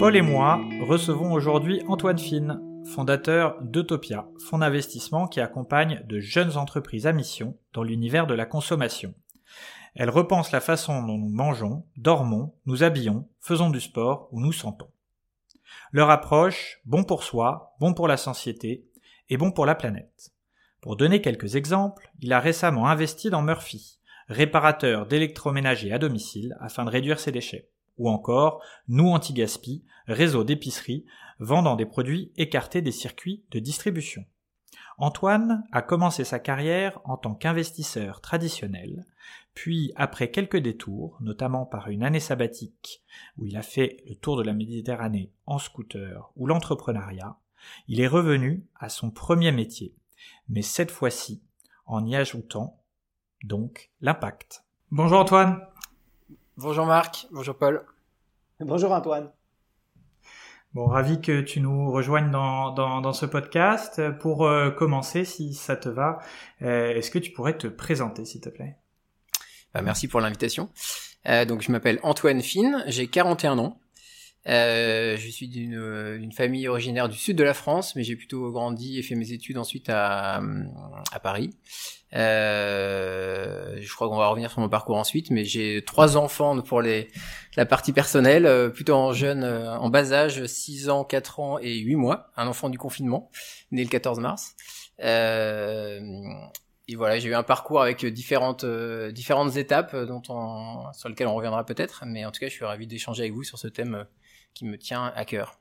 Paul et moi recevons aujourd'hui Antoine Fine, fondateur d'Eutopia, fonds d'investissement qui accompagne de jeunes entreprises à mission dans l'univers de la consommation. Elle repense la façon dont nous mangeons, dormons, nous habillons, faisons du sport ou nous sentons. Leur approche, bon pour soi, bon pour la société et bon pour la planète. Pour donner quelques exemples, il a récemment investi dans Murphy, réparateur d'électroménager à domicile afin de réduire ses déchets ou encore Nous Anti-Gaspi, réseau d'épicerie vendant des produits écartés des circuits de distribution. Antoine a commencé sa carrière en tant qu'investisseur traditionnel, puis après quelques détours, notamment par une année sabbatique où il a fait le tour de la Méditerranée en scooter ou l'entrepreneuriat, il est revenu à son premier métier, mais cette fois-ci en y ajoutant donc l'impact. Bonjour Antoine. Bonjour Marc, bonjour Paul. Bonjour Antoine. Bon, ravi que tu nous rejoignes dans, dans, ce podcast. Pour euh, commencer, si ça te va, euh, est-ce que tu pourrais te présenter, s'il te plaît? Bah, Merci pour l'invitation. Euh, donc, je m'appelle Antoine Fine, j'ai 41 ans. Je suis d'une famille originaire du sud de la France, mais j'ai plutôt grandi et fait mes études ensuite à, à Paris. Euh, je crois qu'on va revenir sur mon parcours ensuite, mais j'ai trois enfants pour les, la partie personnelle, euh, plutôt en jeune, euh, en bas âge, 6 ans, 4 ans et 8 mois, un enfant du confinement, né le 14 mars. Euh, et voilà, j'ai eu un parcours avec différentes différentes étapes dont on, sur lesquelles on reviendra peut-être, mais en tout cas, je suis ravi d'échanger avec vous sur ce thème qui me tient à cœur.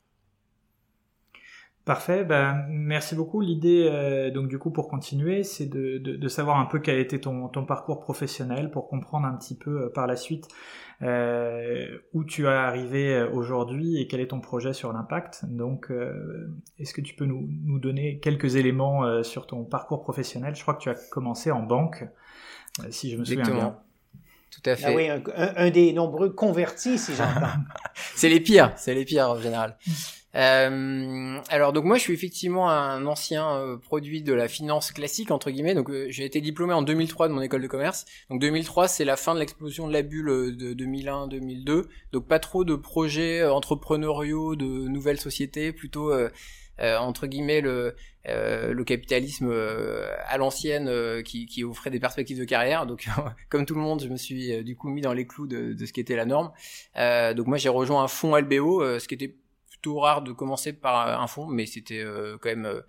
Parfait, ben, merci beaucoup. L'idée, euh, donc du coup, pour continuer, c'est de, de, de, savoir un peu quel a été ton, ton parcours professionnel pour comprendre un petit peu euh, par la suite euh, où tu es arrivé aujourd'hui et quel est ton projet sur l'impact. Donc, est-ce que tu peux nous, nous donner quelques éléments sur ton parcours professionnel? Je crois que tu as commencé en banque, si je me souviens bien. Tout à fait. Ah oui, un, un, des nombreux convertis, si j'entends. c'est les pires, c'est les pires en général. Euh, alors donc moi je suis effectivement un ancien euh, produit de la finance classique entre guillemets donc euh, j'ai été diplômé en 2003 de mon école de commerce donc 2003 c'est la fin de l'explosion de la bulle euh, de 2001-2002 donc pas trop de projets entrepreneuriaux de nouvelles sociétés plutôt entre guillemets le le capitalisme à l'ancienne qui, qui offrait des perspectives de carrière donc comme tout le monde je me suis du coup mis dans les clous de, de ce qui était la norme donc moi j'ai rejoint un fonds LBO ce qui était plutôt rare de commencer par un fonds, mais c'était euh, quand même euh,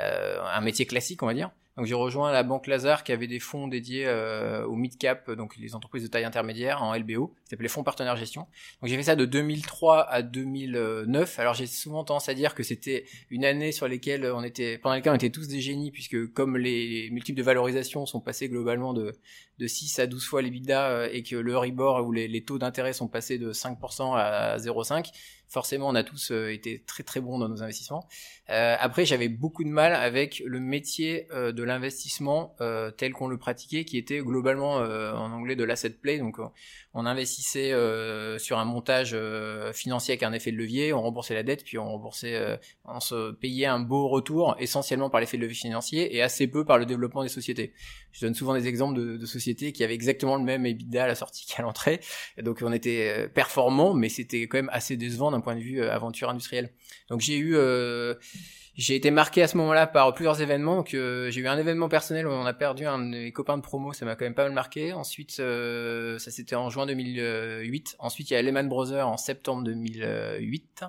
euh, un métier classique, on va dire. Donc j'ai rejoint la banque Lazare qui avait des fonds dédiés euh, au mid cap, donc les entreprises de taille intermédiaire en LBO, qui s'appelait fonds partenaires gestion. Donc j'ai fait ça de 2003 à 2009. Alors j'ai souvent tendance à dire que c'était une année sur laquelle on était, pendant laquelle on était tous des génies, puisque comme les multiples de valorisation sont passés globalement de de 6 à 12 fois les bidas et que le Euribor ou les, les taux d'intérêt sont passés de 5% à 0,5 forcément on a tous euh, été très très bons dans nos investissements. Euh, après j'avais beaucoup de mal avec le métier euh, de l'investissement tel qu'on le pratiquait, qui était globalement en anglais de l'asset play. Donc on investissait sur un montage financier avec un effet de levier, on remboursait la dette, puis on remboursait, on se payait un beau retour essentiellement par l'effet de levier financier et assez peu par le développement des sociétés. Je donne souvent des exemples de, de sociétés qui avaient exactement le même EBITDA à la sortie qu'à l'entrée. Donc on était performant, mais c'était quand même assez décevant point de vue euh, aventure industrielle. Donc j'ai eu euh, j'ai été marqué à ce moment-là par plusieurs événements. Donc euh, j'ai eu un événement personnel où on a perdu un de mes copains de promo, ça m'a quand même pas mal marqué. Ensuite, ça c'était en juin 2008. Ensuite, il y a Lehman Brothers en septembre 2008.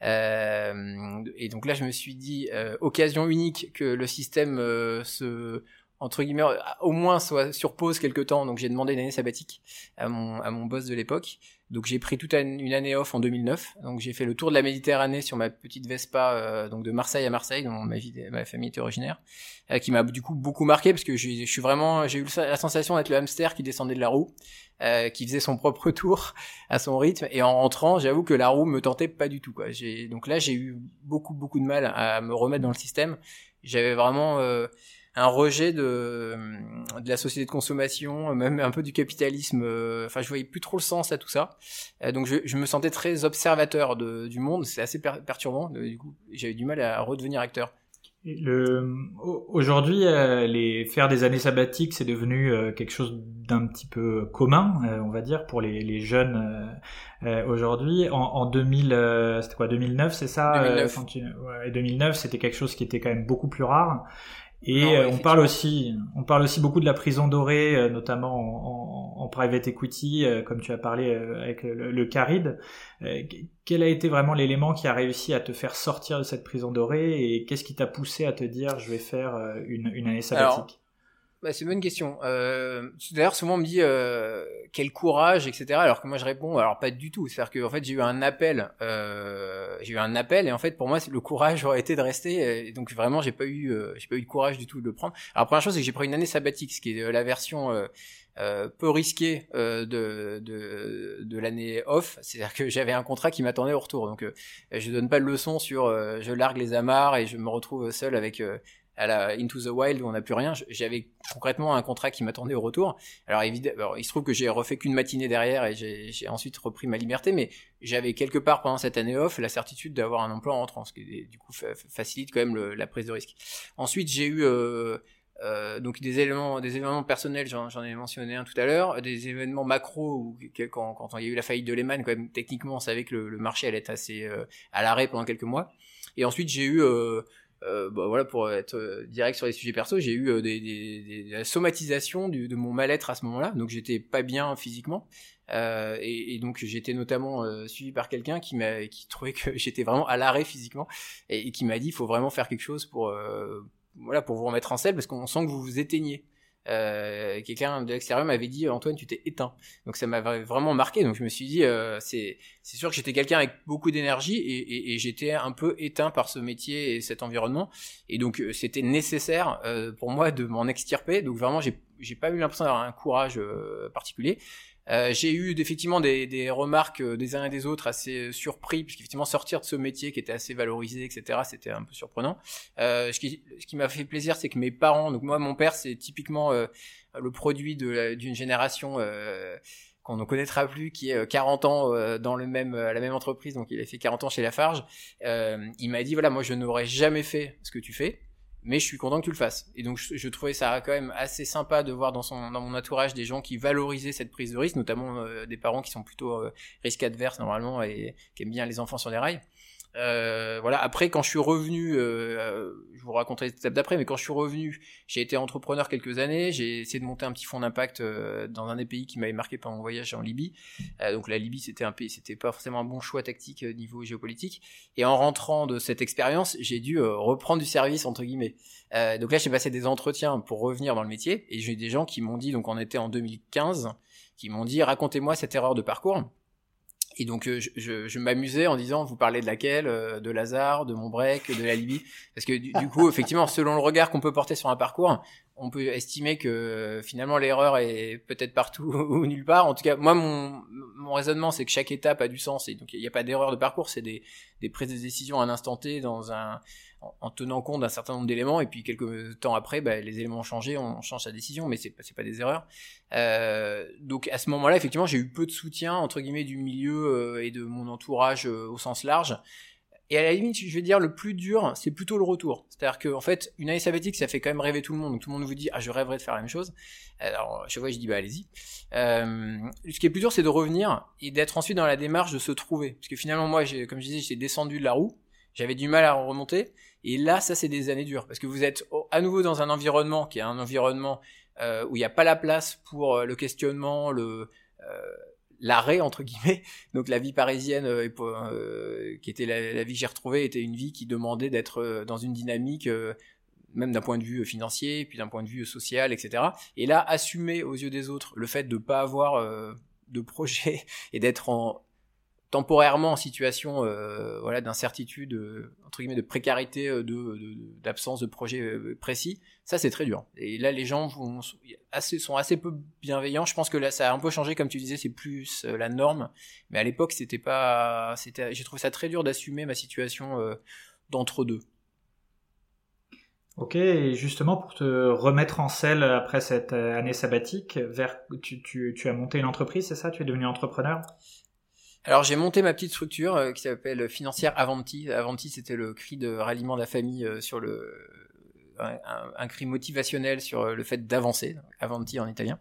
et donc là, je me suis dit, occasion unique que le système se entre guillemets, au moins soit sur pause quelque temps. Donc j'ai demandé une année sabbatique à mon, à mon boss de l'époque. Donc j'ai pris toute une année off en 2009. Donc j'ai fait le tour de la Méditerranée sur ma petite Vespa, euh, donc de Marseille à Marseille, dont ma, vie, ma famille était originaire, euh, qui m'a du coup beaucoup marqué parce que je suis vraiment, j'ai eu la sensation d'être le hamster qui descendait de la roue, euh, qui faisait son propre tour à son rythme. Et en rentrant, j'avoue que la roue me tentait pas du tout. Quoi. Donc là, j'ai eu beaucoup beaucoup de mal à me remettre dans le système. J'avais vraiment euh, un rejet de, de la société de consommation, même un peu du capitalisme. Euh, enfin, je voyais plus trop le sens à tout ça. Euh, donc, je, je, me sentais très observateur de, du monde. C'est assez perturbant. Du coup, j'avais du mal à redevenir acteur. Aujourd'hui, euh, les faire des années sabbatiques, c'est devenu quelque chose d'un petit peu commun, on va dire, pour les, les jeunes aujourd'hui. En, en 2000, c'était quoi, 2009, c'est ça 2009. ouais, 2009, c'était quelque chose qui était quand même beaucoup plus rare. Et euh, on parle aussi, on parle aussi beaucoup de la prison dorée, euh, notamment en, en, private equity, euh, comme tu as parlé avec le, le Caride. quel a été vraiment l'élément qui a réussi à te faire sortir de cette prison dorée et qu'est-ce qui t'a poussé à te dire je vais faire une, une année sabbatique? Bah, c'est une bonne question. Euh, D'ailleurs, souvent on me dit euh, quel courage, etc. Alors que moi je réponds, alors pas du tout. C'est-à-dire que fait j'ai eu un appel, euh, j'ai eu un appel et en fait pour moi le courage aurait été de rester. Et donc vraiment j'ai pas eu, euh, j'ai pas eu de courage du tout de le prendre. Alors première chose c'est que j'ai pris une année sabbatique, ce qui est la version euh, euh, peu risquée de, de, de l'année off. C'est-à-dire que j'avais un contrat qui m'attendait au retour. Donc je donne pas de leçon sur je largue les amarres et je me retrouve seul avec à la Into the Wild où on n'a plus rien, j'avais concrètement un contrat qui m'attendait au retour. Alors évidemment, il se trouve que j'ai refait qu'une matinée derrière et j'ai ensuite repris ma liberté, mais j'avais quelque part pendant cette année off la certitude d'avoir un emploi en rentrant, ce qui du coup facilite quand même la prise de risque. Ensuite, j'ai eu euh, euh, donc des éléments, événements personnels, j'en ai mentionné un tout à l'heure, des événements macro où quand, il y a eu la faillite de Lehman, quand même techniquement on savait que le, marché allait être assez euh, à l'arrêt pendant quelques mois. Et ensuite j'ai eu euh, euh, bah, voilà, pour être euh, direct sur les sujets perso, j'ai eu euh, des, des, des, somatisations de mon mal-être à ce moment-là. Donc j'étais pas bien physiquement. Euh, et, et, donc j'étais notamment suivi par quelqu'un qui m'a qui trouvait que j'étais vraiment à l'arrêt physiquement et, et qui m'a dit il faut vraiment faire quelque chose pour voilà pour vous remettre en selle parce qu'on sent que vous vous éteignez euh, quelqu'un de l'extérieur m'avait dit Antoine tu t'es éteint. Donc ça m'avait vraiment marqué. Donc je me suis dit euh, c'est c'est sûr que j'étais quelqu'un avec beaucoup d'énergie et, et, et j'étais un peu éteint par ce métier et cet environnement. Et donc euh, c'était nécessaire euh, pour moi de m'en extirper. Donc vraiment j'ai j'ai pas eu l'impression d'avoir un courage euh, particulier euh, j'ai eu effectivement des, des, remarques euh, des uns et des autres assez surpris, puisqu'effectivement sortir de ce métier qui était assez valorisé, etc., c'était un peu surprenant. Euh, ce qui, ce qui m'a fait plaisir, c'est que mes parents, donc moi, mon père, c'est typiquement euh, le produit d'une génération qu'on ne connaîtra plus, qui est 40 ans dans le même, la même entreprise, donc il a fait 40 ans chez Lafarge. il m'a dit, voilà, moi je n'aurais jamais fait ce que tu fais mais je suis content que tu le fasses. Et donc je, trouvais ça quand même assez sympa de voir dans son dans mon entourage des gens qui valorisaient cette prise de risque, notamment euh, des parents qui sont plutôt euh, risque adverse normalement et qui aiment bien les enfants sur les rails. Euh, voilà. Après, quand je suis revenu, euh, je vous raconterai l'étape d'après, mais quand je suis revenu, j'ai été entrepreneur quelques années. J'ai essayé de monter un petit fonds d'impact euh, dans un des pays qui m'avait marqué pendant mon voyage en Libye. Euh, donc la Libye, c'était un pays, c'était pas forcément un bon choix tactique niveau géopolitique. Et en rentrant de cette expérience, j'ai dû reprendre du service entre guillemets. donc là, j'ai passé des entretiens pour revenir dans le métier, et j'ai des gens qui m'ont dit, donc on était en 2015, qui m'ont dit racontez-moi cette erreur de parcours. Et donc euh, je, je, je m'amusais en disant vous parlez de laquelle euh, De Lazare, de Montbrec, de la Libye? Parce que du, coup, effectivement, selon le regard qu'on peut porter sur un parcours, on peut estimer que finalement l'erreur est peut-être partout ou nulle part. En tout cas, moi, mon, mon raisonnement, c'est que chaque étape a du sens. Et donc, il n'y a pas d'erreur de parcours, c'est des, des prises de décision à un instant T dans un, en, tenant compte d'un certain nombre d'éléments et puis quelques temps après bah, les éléments ont changé on change sa décision mais c'est pas pas des erreurs euh, donc à ce moment-là effectivement j'ai eu peu de soutien entre guillemets du milieu euh, et de mon entourage euh, au sens large et à la limite, je vais dire, le plus dur, c'est plutôt le retour. C'est-à-dire que, en fait, une année sabbatique, ça fait quand même rêver tout le monde. Donc tout le monde vous dit, ah, je rêverais de faire la même chose. Alors, chaque fois, je dis, bah, allez-y. Ce qui est plus dur, c'est de revenir et d'être ensuite dans la démarche de se trouver. Parce que finalement, moi, comme je disais, j'ai descendu de la roue. J'avais du mal à remonter. Et là, ça, c'est des années dures. Parce que vous êtes à nouveau dans un environnement qui est un environnement euh, où il n'y a pas la place pour euh, le questionnement, le euh, l'arrêt entre guillemets. Donc la vie parisienne qui était la, vie que j'ai retrouvée était une vie qui demandait d'être dans une dynamique même d'un point de vue financier, puis d'un point de vue social, etc. Et là, assumer aux yeux des autres le fait de pas avoir de projet et d'être en temporairement en situation euh, voilà d'incertitude euh, entre guillemets de précarité euh, de d'absence de, projet précis ça c'est très dur. Et là les gens vont, sont assez peu bienveillants. Je pense que là ça a un peu changé comme tu disais c'est plus la norme. Mais à l'époque c'était pas c'était j'ai trouvé ça très dur d'assumer ma situation d'entre deux Ok, et justement pour te remettre en selle après cette année sabbatique, vers, tu, tu as monté une entreprise, c'est ça? Tu es devenu entrepreneur? Alors j'ai monté ma petite structure euh, qui s'appelle Financière Avanti. Avanti c'était le cri de ralliement de la famille euh, sur le un, cri motivationnel sur euh, le fait d'avancer, Avanti en italien.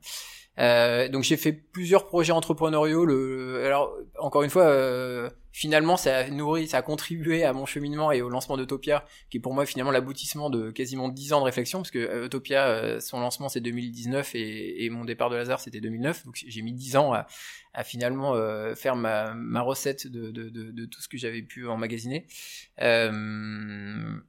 Euh, donc j'ai fait plusieurs projets entrepreneuriaux. Le, alors encore une fois, euh, finalement, ça a nourri, ça a contribué à mon cheminement et au lancement d'Utopia, qui est pour moi finalement l'aboutissement de quasiment 10 ans de réflexion, parce que Utopia, son lancement c'est 2019 et, mon départ de Lazare c'était 2009. Donc j'ai mis 10 ans à, à finalement faire ma, ma recette de, de, de, de, tout ce que j'avais pu emmagasiner. Euh,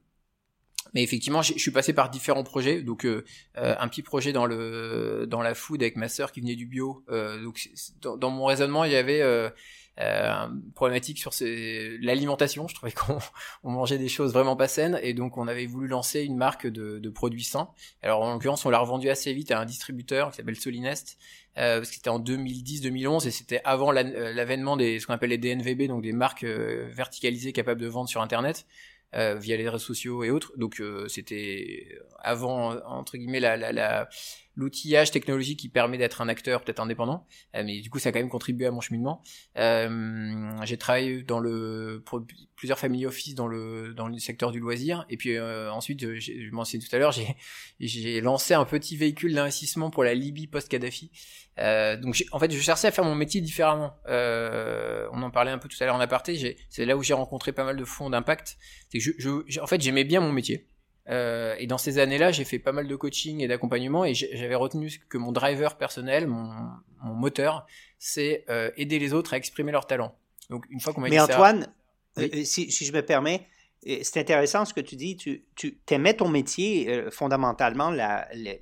mais effectivement, je suis passé par différents projets. Donc, euh, euh, un petit projet dans le dans la food avec ma sœur qui venait du bio. Euh, donc, dans, mon raisonnement, il y avait euh, une problématique sur l'alimentation. Je trouvais qu'on on mangeait des choses vraiment pas saines, et donc on avait voulu lancer une marque de, de produits sains. Alors, en l'occurrence, on l'a revendu assez vite à un distributeur qui s'appelle Solinest. Euh, parce que c'était en 2010-2011 et c'était avant l'avènement des ce qu'on appelle les DNVB donc des marques verticalisées capables de vendre sur internet euh, via les réseaux sociaux et autres. Donc euh, c'était avant entre guillemets la, la, la l'outillage technologique qui permet d'être un acteur peut-être indépendant, euh, mais du coup ça a quand même contribué à mon cheminement. Euh, j'ai travaillé dans le plusieurs family office dans le dans le secteur du loisir, et puis euh, ensuite je mentionnais tout à l'heure, j'ai j'ai lancé un petit véhicule d'investissement pour la Libye post-Kadhafi. Euh, donc en fait je cherchais à faire mon métier différemment. on en parlait un peu tout à l'heure en aparté. C'est là où j'ai rencontré pas mal de fonds d'impact. C'est que je, je, en fait j'aimais bien mon métier. Euh, et dans ces années-là, j'ai fait pas mal de coaching et d'accompagnement et j'avais retenu que mon driver personnel, mon, mon moteur, c'est euh, aider les autres à exprimer leur talent. Donc une fois qu'on m'a Mais Antoine, euh, si, si, je me permets, c'est intéressant ce que tu dis. Tu, tu aimais ton métier, fondamentalement,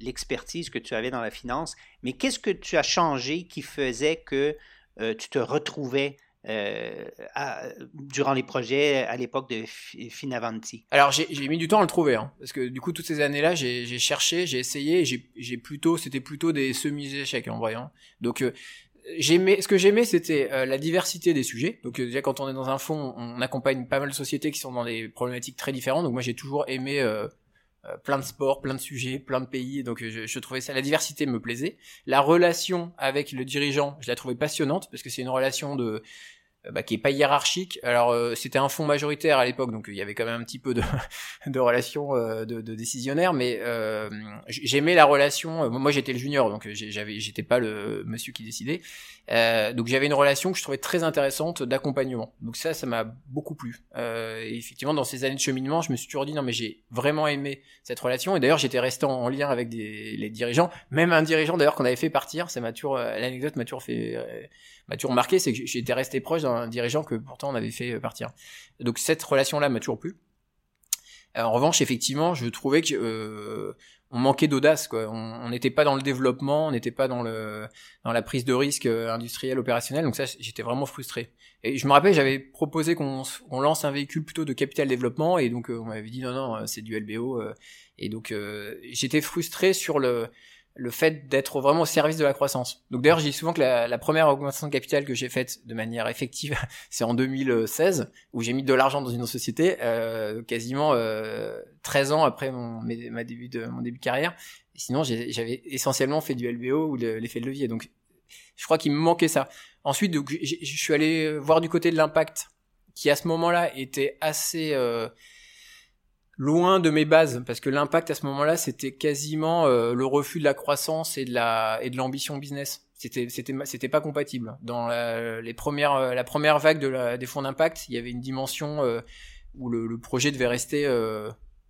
l'expertise que tu avais dans la finance. Mais qu'est-ce que tu as changé qui faisait que tu te retrouvais euh, durant les projets à l'époque de Finavanti Alors j'ai mis du temps à le trouver, hein, parce que du coup toutes ces années-là j'ai cherché, j'ai essayé, j'ai plutôt c'était plutôt des semi-échecs en voyant. Donc euh, j'aimais ce que j'aimais c'était euh, la diversité des sujets. Donc déjà quand on est dans un fond, on accompagne pas mal de sociétés qui sont dans des problématiques très différentes. Donc moi j'ai toujours aimé plein de sports, plein de sujets, plein de pays. Donc je, je, trouvais ça, la diversité me plaisait. La relation avec le dirigeant, je la trouvais passionnante parce que c'est une relation de euh, bah, qui est pas hiérarchique. Alors euh, c'était un fonds majoritaire à l'époque, donc il y avait quand même un petit peu de, de relations euh, de, de décisionnaire, mais j'aimais la relation. moi j'étais le junior, donc j'avais, j'étais pas le monsieur qui décidait. donc j'avais une relation que je trouvais très intéressante d'accompagnement. Donc ça, ça m'a beaucoup plu. et effectivement, dans ces années de cheminement, je me suis toujours dit non mais j'ai vraiment aimé cette relation. Et d'ailleurs, j'étais resté en, lien avec des, les dirigeants, même un dirigeant d'ailleurs qu'on avait fait partir. Ça m'a toujours, l'anecdote m'a toujours fait m'a toujours marqué, c'est que j'étais resté proche d'un dirigeant que pourtant on avait fait partir. Donc cette relation-là m'a toujours plu. En revanche, effectivement, je trouvais que euh, on manquait d'audace, quoi. On n'était pas dans le développement, on n'était pas dans le dans la prise de risque euh, industriel opérationnel. Donc ça, j'étais vraiment frustré. Et je me rappelle, j'avais proposé qu'on lance un véhicule plutôt de capital développement, et donc euh, on m'avait dit non non, c'est du LBO. et donc j'étais frustré sur le le fait d'être vraiment au service de la croissance. Donc d'ailleurs, je dis souvent que la, première augmentation de capital que j'ai faite de manière effective, c'est en 2016, où j'ai mis de l'argent dans une société, euh, quasiment euh, 13 ans après mon, ma début de, mon début de carrière. sinon, j'avais essentiellement fait du LBO ou l'effet de levier. Donc, je crois qu'il me manquait ça. Ensuite, je suis allé voir du côté de l'impact, qui à ce moment-là était assez... Euh, loin de mes bases parce que l'impact à ce moment-là c'était quasiment euh, le refus de la croissance et de la et de l'ambition business. C'était c'était c'était pas compatible. Dans la, les premières euh, la première vague de des fonds d'impact il y avait une dimension euh, où le, projet devait rester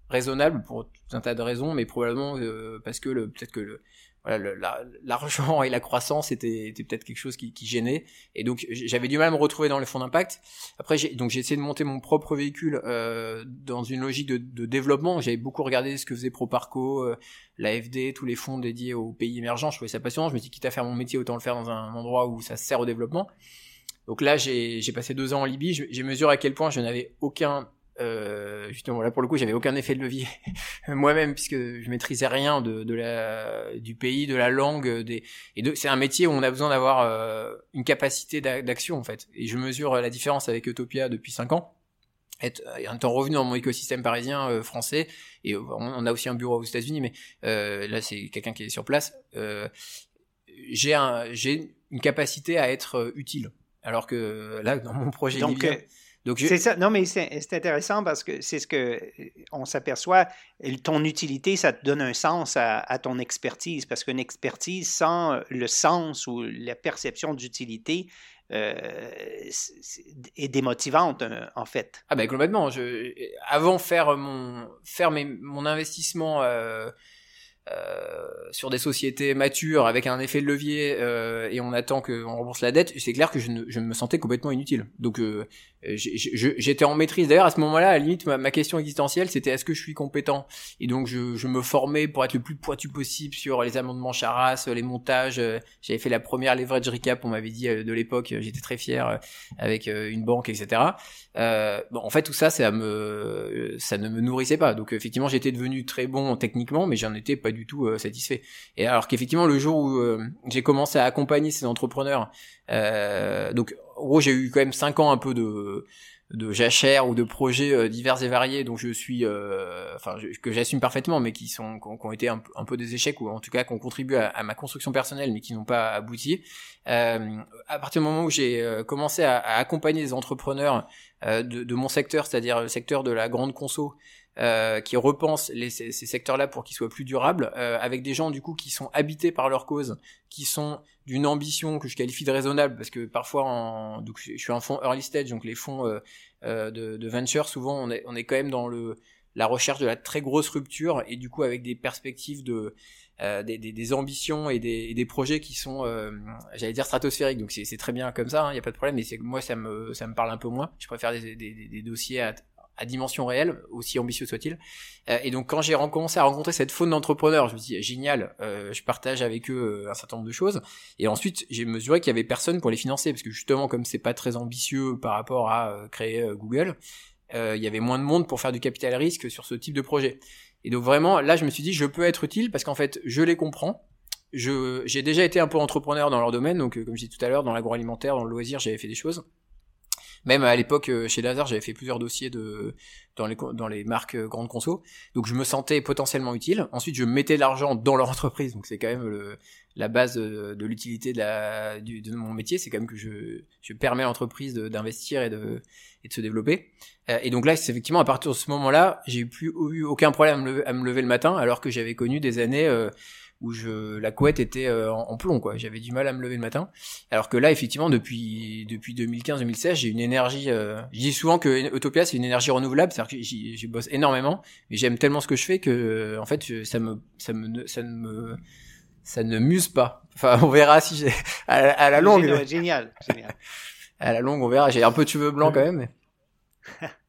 raisonnable pour tout un tas de raisons mais probablement parce que peut-être que le voilà, l'argent et la croissance était peut-être quelque chose qui, gênait. Et donc j'avais du mal à me retrouver dans les fonds d'impact. Après donc j'ai essayé de monter mon propre véhicule euh, dans une logique de, de développement. J'avais beaucoup regardé ce que faisait Proparco euh, l'AFD tous les fonds dédiés aux pays émergents. Je trouvais ça passionnant. Je me dit quitte à faire mon métier autant le faire dans un endroit où ça sert au développement. Donc là j'ai passé deux ans en Libye. J'ai mesuré à quel point je n'avais aucun euh, justement là pour le coup j'avais aucun effet de levier moi-même puisque je maîtrisais rien de, de, la du pays de la langue des et c'est un métier où on a besoin d'avoir euh, une capacité d'action en fait. Et je mesure la différence avec Utopia depuis cinq ans. Être en étant revenu dans mon écosystème parisien euh, français et on, a aussi un bureau aux États-Unis mais euh, là c'est quelqu'un qui est sur place j'ai un j'ai une capacité à être utile. Alors que là dans mon projet Donc, c'est ça. Non, mais c'est intéressant parce que c'est ce que euh, on s'aperçoit. Ton utilité, ça te donne un sens à, ton expertise parce qu'une expertise sans le sens ou la perception d'utilité euh, est démotivante en fait. Ah ben complètement. Je, avant faire mon faire mon investissement. Euh, euh, sur des sociétés matures avec un effet de levier euh, et on attend qu'on rembourse la dette, c'est clair que je, ne, je me sentais complètement inutile. Donc euh, j'étais en maîtrise. D'ailleurs à ce moment-là, à la limite, ma, question existentielle, c'était est-ce que je suis compétent? Et donc je, me formais pour être le plus pointu possible sur les amendements Charas, les montages. J'avais fait la première leverage recap, on m'avait dit de l'époque, j'étais très fier avec une banque, etc. bon, en fait tout ça, ça me, ça ne me nourrissait pas. Donc effectivement, j'étais devenu très bon techniquement, mais j'en étais pas du tout euh, satisfait. Et alors qu'effectivement le jour où euh, j'ai commencé à accompagner ces entrepreneurs, euh, donc en gros j'ai eu quand même cinq ans un peu de de jachères ou de projets divers et variés dont je suis enfin que j'assume parfaitement mais qui sont qui ont, été un, peu des échecs ou en tout cas qui ont contribué à, ma construction personnelle mais qui n'ont pas abouti. À partir du moment où j'ai commencé à, accompagner des entrepreneurs de, de, mon secteur c'est-à-dire le secteur de la grande conso euh, qui repensent les, ces, secteurs-là pour qu'ils soient plus durables, euh, avec des gens du coup qui sont habités par leur cause, qui sont d'une ambition que je qualifie de raisonnable, parce que parfois, en, donc je suis un fonds early stage, donc les fonds euh, euh de, de, venture, souvent on est, on est quand même dans le la recherche de la très grosse rupture et du coup avec des perspectives de euh, des, des, des, ambitions et des, des, projets qui sont, euh, j'allais dire stratosphériques. Donc c'est très bien comme ça, il hein, n'y a pas de problème. Mais moi ça me ça me parle un peu moins. Je préfère des dossiers à, à dimension réelle, aussi ambitieux soit-il. Euh, et donc quand j'ai commencé à rencontrer cette faune d'entrepreneurs, je me suis dit génial, euh, je partage avec eux euh, un certain nombre de choses. Et ensuite j'ai mesuré qu'il y avait personne pour les financer, parce que justement comme c'est pas très ambitieux par rapport à créer Google, il y avait moins de monde pour faire du capital risque sur ce type de projet. Et donc vraiment là je me suis dit je peux être utile parce qu'en fait je les comprends. Je j'ai déjà été un peu entrepreneur dans leur domaine, donc comme je disais tout à l'heure dans l'agroalimentaire, dans le loisir, j'avais fait des choses. Même à l'époque euh, chez Lazare, j'avais fait plusieurs dossiers de dans les dans les marques euh, grandes conso, donc je me sentais potentiellement utile. Ensuite, je mettais de l'argent dans leur entreprise, donc c'est quand même le, la base de, de l'utilité de la de mon métier, c'est quand même que je je permets à l'entreprise d'investir et de et de se développer. Euh, et donc là, c'est effectivement à partir de ce moment-là, j'ai plus eu aucun problème à me lever, à me lever le matin, alors que j'avais connu des années où je la couette était euh, en, plomb quoi. J'avais du mal à me lever le matin. Alors que là effectivement depuis depuis 2015-2016, j'ai une énergie euh, je dis souvent que Utopia c'est une énergie renouvelable, c'est-à-dire que j'y bosse énormément, mais j'aime tellement ce que je fais que en fait ça me ça me ça ne me ça ne muse pas. Enfin, on verra si j'ai à, la longue. Génial, génial. À la longue, on verra. J'ai un peu de cheveux blancs quand même. Mais...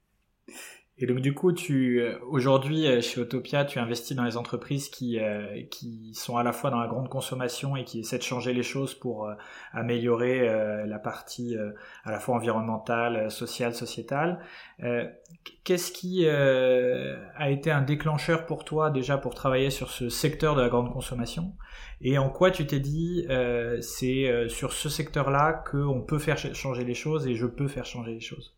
Et donc du coup, tu euh, aujourd'hui euh, chez Autopia, tu investis dans les entreprises qui euh, qui sont à la fois dans la grande consommation et qui essaient de changer les choses pour améliorer la partie à la fois environnementale, sociale, sociétale. Qu'est-ce qui a été un déclencheur pour toi déjà pour travailler sur ce secteur de la grande consommation? Et en quoi tu t'es dit c'est sur ce secteur-là qu'on peut faire changer les choses et je peux faire changer les choses?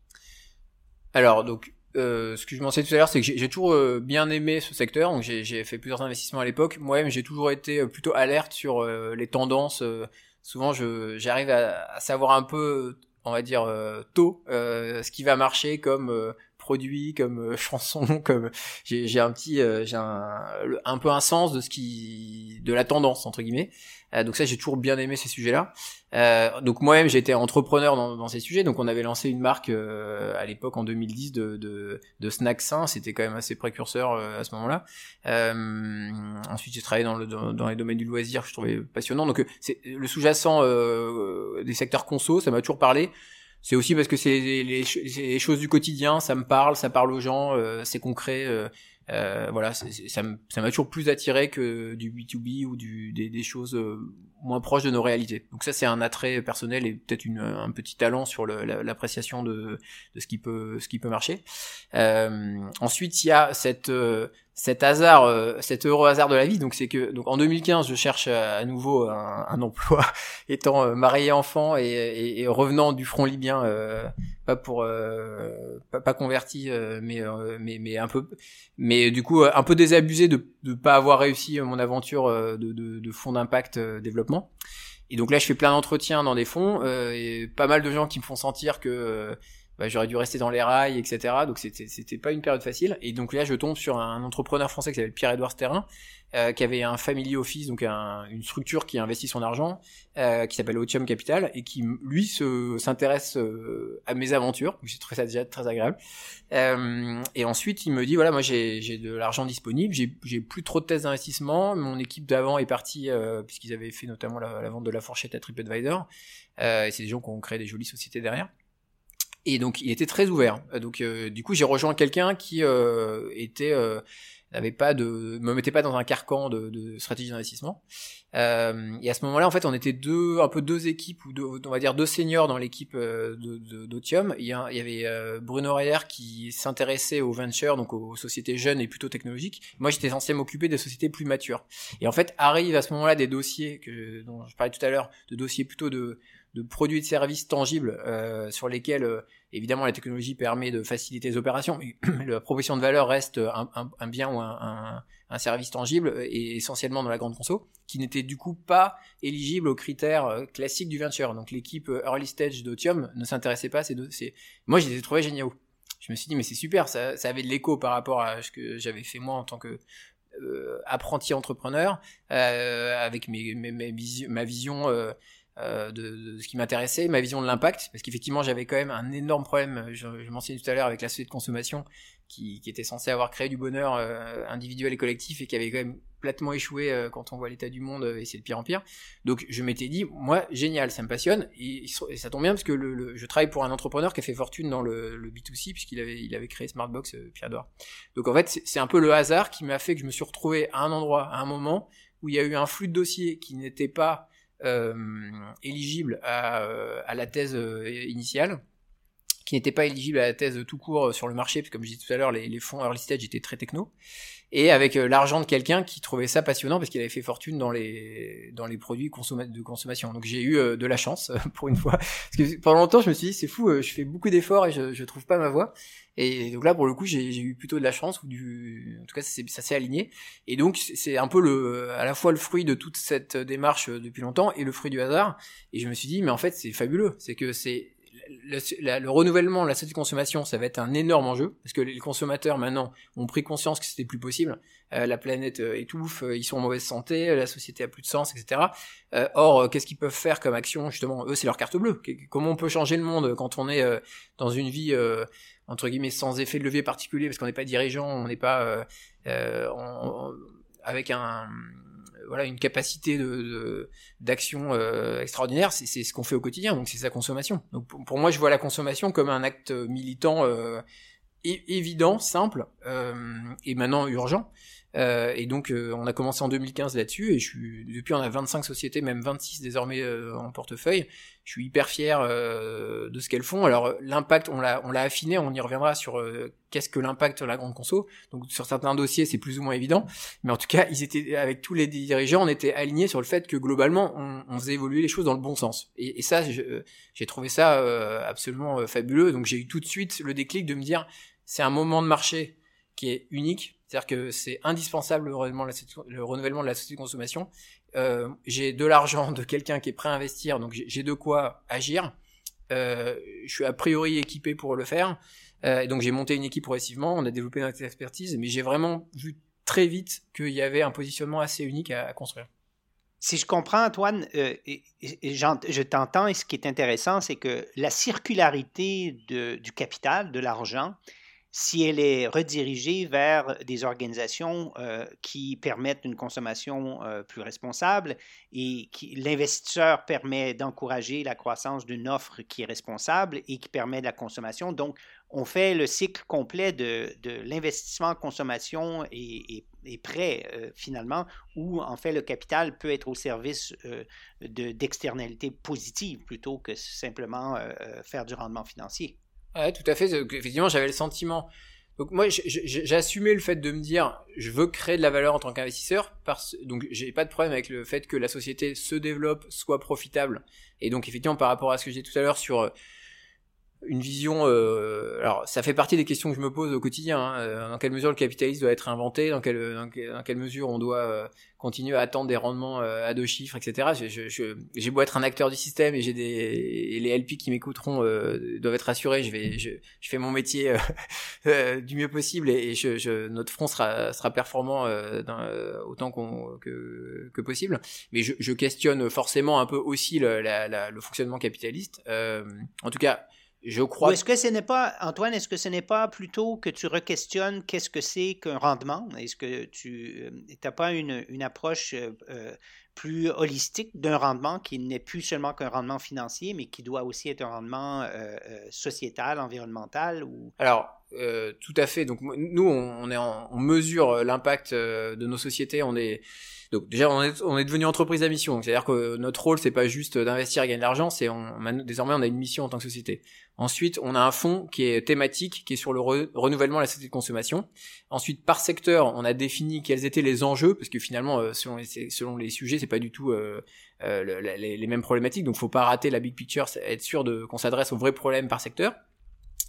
Alors donc euh, ce que je mentionnais tout à l'heure, c'est que j'ai toujours euh, bien aimé ce secteur. Donc j'ai fait plusieurs investissements à l'époque. Moi-même, j'ai toujours été euh, plutôt alerte sur les tendances. souvent, j'arrive à, à, savoir un peu, on va dire tôt, ce qui va marcher comme produits, comme chansons, comme j'ai un petit, j'ai un, un peu un sens de ce qui, de la tendance entre guillemets. Euh, donc ça, j'ai toujours bien aimé ces sujets-là. Euh, donc moi-même, j'étais entrepreneur dans, dans, ces sujets. Donc on avait lancé une marque euh, à l'époque en 2010 de, de, de snacks sains. C'était quand même assez précurseur à ce moment-là. ensuite, j'ai travaillé dans, le, dans, les domaines du loisir, je trouvais passionnant. Donc c'est le sous-jacent des secteurs conso, ça m'a toujours parlé. C'est aussi parce que c'est les, choses du quotidien, ça me parle, ça parle aux gens, c'est concret. Euh, voilà, ça m'a toujours plus attiré que du B2B ou du, des, choses euh, moins proches de nos réalités. Donc ça, c'est un attrait personnel et peut-être un petit talent sur l'appréciation de, de ce qui peut ce qui peut marcher. Euh, ensuite, il y a cette euh, cet hasard, euh, cet heureux hasard de la vie. Donc c'est que donc en 2015, je cherche à nouveau un, emploi, étant euh, marié enfant et, et, revenant du front libyen, euh, pas pour pas, pas, converti, mais mais mais un peu, mais du coup un peu désabusé de ne pas avoir réussi mon aventure de, de, de fonds d'impact développement. Et donc là, je fais plein d'entretiens dans des fonds et pas mal de gens qui me font sentir que bah, j'aurais dû rester dans les rails, etc. Donc c'était c'était pas une période facile. Et donc là, je tombe sur un entrepreneur français qui s'appelle Pierre-Edouard Sterrin, euh, qui avait un family office, donc une structure qui investit son argent, euh, qui s'appelle Otium Capital, et qui lui se s'intéresse euh, à mes aventures. J'ai trouvé ça déjà très agréable. Euh, et ensuite, il me dit voilà, moi j'ai de l'argent disponible, j'ai plus trop de tests d'investissement. Mon équipe d'avant est partie euh, puisqu'ils avaient fait notamment la, la, vente de la fourchette à TripAdvisor. et c'est des gens qui ont créé des jolies sociétés derrière. Et donc il était très ouvert. Euh, donc euh, du coup j'ai rejoint quelqu'un qui euh, était n'avait pas de me mettait pas dans un carcan de, de stratégie d'investissement. Euh, et à ce moment-là, en fait, on était deux, un peu deux équipes ou deux, on va dire deux seniors dans l'équipe de d'Otium. Il, y avait Bruno Reyer qui s'intéressait aux ventures, donc aux sociétés jeunes et plutôt technologiques. Moi, j'étais censé m'occuper des sociétés plus matures. Et en fait, arrive à ce moment-là des dossiers que dont je parlais tout à l'heure, de dossiers plutôt de de produits et de services tangibles euh, sur lesquels euh, évidemment la technologie permet de faciliter les opérations, mais la proposition de valeur reste un, bien ou un, service tangible et essentiellement dans la grande conso, qui n'était du coup pas éligible aux critères euh, classiques du venture. Donc l'équipe early stage d'Otium ne s'intéressait pas à ces deux. Moi, je les ai trouvés géniaux. Je me suis dit mais c'est super, ça, avait de l'écho par rapport à ce que j'avais fait moi en tant que apprenti entrepreneur, avec ma vision euh, de, ce qui m'intéressait, ma vision de l'impact, parce qu'effectivement j'avais quand même un énorme problème, je, je mentionnais tout à l'heure avec la société de consommation qui, qui était censée avoir créé du bonheur euh, individuel et collectif et qui avait quand même platement échoué euh, quand on voit l'état du monde et c'est de pire en pire. Donc je m'étais dit, moi génial, ça me passionne et, ça tombe bien parce que le, je travaille pour un entrepreneur qui a fait fortune dans le, le B2C puisqu'il avait, il avait créé Smartbox Pierre Dor. Donc en fait c'est un peu le hasard qui m'a fait que je me suis retrouvé à un endroit, à un moment où il y a eu un flux de dossiers qui n'était pas euh, éligible à, euh, à, la thèse euh, initiale qui n'était pas éligible à la thèse tout court sur le marché, parce que comme je disais tout à l'heure, les, les, fonds early stage étaient très techno, et avec l'argent de quelqu'un qui trouvait ça passionnant parce qu'il avait fait fortune dans les dans les produits de consommation. Donc j'ai eu de la chance pour une fois, parce que pendant longtemps je me suis dit c'est fou, je fais beaucoup d'efforts et je, je trouve pas ma voie, et donc là, pour le coup, j'ai eu plutôt de la chance, ou du, en tout cas, ça s'est aligné. Et donc, c'est un peu le, à la fois le fruit de toute cette démarche depuis longtemps et le fruit du hasard. Et je me suis dit, mais en fait, c'est fabuleux. C'est que c'est le, le, renouvellement la société de consommation, ça va être un énorme enjeu parce que les consommateurs maintenant ont pris conscience que c'était plus possible. Euh, la planète euh, étouffe, euh, ils sont en mauvaise santé, la société a plus de sens, etc. or, qu'est-ce qu'ils peuvent faire comme action Justement, eux, c'est leur carte bleue. Comment on peut changer le monde quand on est dans une vie entre guillemets sans effet de levier particulier parce qu'on n'est pas dirigeant, on n'est pas euh, euh avec un voilà une capacité de d'action euh, extraordinaire, c'est ce qu'on fait au quotidien, donc c'est sa consommation. Donc pour, moi, je vois la consommation comme un acte militant euh, évident, simple et maintenant urgent. Euh, et donc, euh, on a commencé en 2015 là-dessus, et je suis depuis on a 25 sociétés, même 26 désormais euh, en portefeuille. Je suis hyper fier de ce qu'elles font. Alors, l'impact, on l'a affiné, on y reviendra sur qu'est-ce que l'impact de la grande conso. Donc, sur certains dossiers, c'est plus ou moins évident, mais en tout cas, ils étaient avec tous les dirigeants, on était alignés sur le fait que globalement, on, on faisait évoluer les choses dans le bon sens. Et, et ça, j'ai trouvé ça absolument fabuleux. Donc, j'ai eu tout de suite le déclic de me dire, c'est un moment de marché qui est unique c'est-à-dire que c'est indispensable le renouvellement, de la, le renouvellement de la société de consommation. Euh, j'ai de l'argent de quelqu'un qui est prêt à investir, donc j'ai de quoi agir. Euh, je suis a priori équipé pour le faire. et donc j'ai monté une équipe progressivement, on a développé notre expertise, mais j'ai vraiment vu très vite qu'il y avait un positionnement assez unique à, construire. Si je comprends, Antoine, je t'entends et ce qui est intéressant, c'est que la circularité du capital, de l'argent, si elle est redirigée vers des organisations euh, qui permettent une consommation euh, plus responsable et l'investisseur permet d'encourager la croissance d'une offre qui est responsable et qui permet de la consommation. Donc, on fait le cycle complet de, l'investissement, consommation et, prêt euh, finalement, où en fait le capital peut être au service d'externalités positives plutôt que simplement faire du rendement financier. Ouais, tout à fait. Effectivement, j'avais le sentiment. Donc moi, j'assumais le fait de me dire, je veux créer de la valeur en tant qu'investisseur. Parce... Donc j'ai pas de problème avec le fait que la société se développe, soit profitable. Et donc effectivement, par rapport à ce que j'ai dit tout à l'heure sur euh, une vision. Euh, alors, ça fait partie des questions que je me pose au quotidien. Hein, euh, dans quelle mesure le capitalisme doit être inventé Dans quelle, dans, quelle mesure on doit euh, continuer à attendre des rendements à deux chiffres, etc. J'ai je, je, beau être un acteur du système et j'ai des et les LP qui m'écouteront doivent être rassurés. Je vais, je, je fais mon métier du mieux possible et, je, notre front sera sera performant dans, autant qu'on que, que possible. Mais je, questionne forcément un peu aussi le, la, le fonctionnement capitaliste. en tout cas je crois. Est-ce que ce n'est pas, Antoine, est-ce que ce n'est pas plutôt que tu re-questionnes qu'est-ce que c'est qu'un rendement? Est-ce que tu n'as euh, pas une, une approche euh, euh, plus holistique d'un rendement qui n'est plus seulement qu'un rendement financier, mais qui doit aussi être un rendement sociétal, environnemental ou... Alors, tout à fait. Donc, nous, on, est on mesure l'impact de nos sociétés. On est donc déjà on est, devenu entreprise à mission, c'est-à-dire que notre rôle c'est pas juste d'investir et gagner de l'argent, c'est on, désormais on a une mission en tant que société. Ensuite on a un fonds qui est thématique, qui est sur le renouvellement de la société de consommation. Ensuite par secteur on a défini quels étaient les enjeux parce que finalement euh, selon, les, selon les sujets c'est pas du tout euh, euh, les, les, mêmes problématiques, donc faut pas rater la big picture, être sûr qu'on s'adresse aux vrais problèmes par secteur.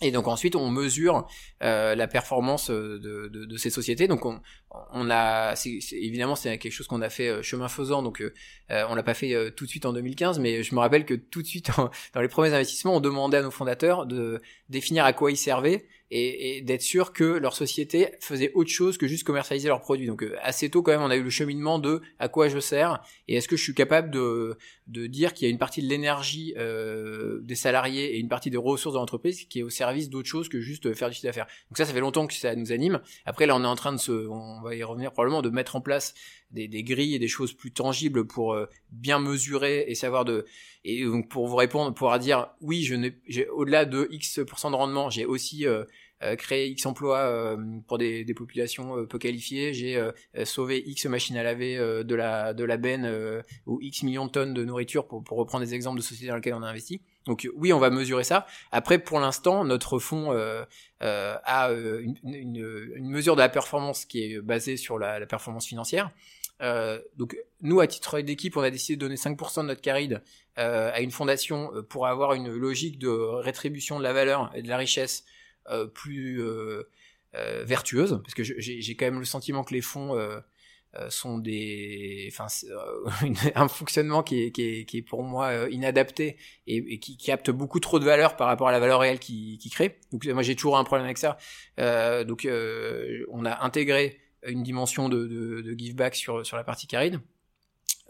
Et donc ensuite on mesure euh, la performance euh, de, ces sociétés. Donc on, a, évidemment c'est quelque chose qu'on a fait euh, chemin faisant. Donc euh, on l'a pas fait tout de suite en 2015, mais je me rappelle que tout de suite dans les premiers investissements, on demandait à nos fondateurs de définir à quoi ils servaient et, et d'être sûr que leur société faisait autre chose que juste commercialiser leurs produits. Donc assez tôt quand même, on a eu le cheminement de à quoi je sers? Et est-ce que je suis capable de, de dire qu'il y a une partie de l'énergie euh, des salariés et une partie des ressources de l'entreprise qui est au service d'autre chose que juste faire du chiffre d'affaires? Donc ça, ça fait longtemps que ça nous anime. Après là, on est en train de se, on va y revenir probablement, de mettre en place des, des grilles et des choses plus tangibles pour euh, bien mesurer et savoir de et donc pour vous répondre, pouvoir dire oui, je n'ai au-delà de X de rendement, j'ai aussi euh, euh, créé X emplois euh, pour des, des populations peu qualifiées, j'ai sauvé X machines à laver de la de la benne ou X millions de tonnes de nourriture pour, pour reprendre des exemples de sociétés dans lesquelles on a investi. Donc oui, on va mesurer ça. Après, pour l'instant, notre fonds euh, a une, une, une, mesure de la performance qui est basée sur la, la performance financière. Euh, donc nous, à titre d'équipe, on a décidé de donner 5% de notre caride euh, à une fondation euh, pour avoir une logique de rétribution de la valeur et de la richesse euh, plus vertueuse, parce que j'ai quand même le sentiment que les fonds sont des, enfin, un fonctionnement qui est, qui est, qui est pour moi inadapté et, qui capte beaucoup trop de valeur par rapport à la valeur réelle qui crée. Donc moi j'ai toujours un problème avec ça. donc on a intégré une dimension de, de, give back sur, sur la partie caride.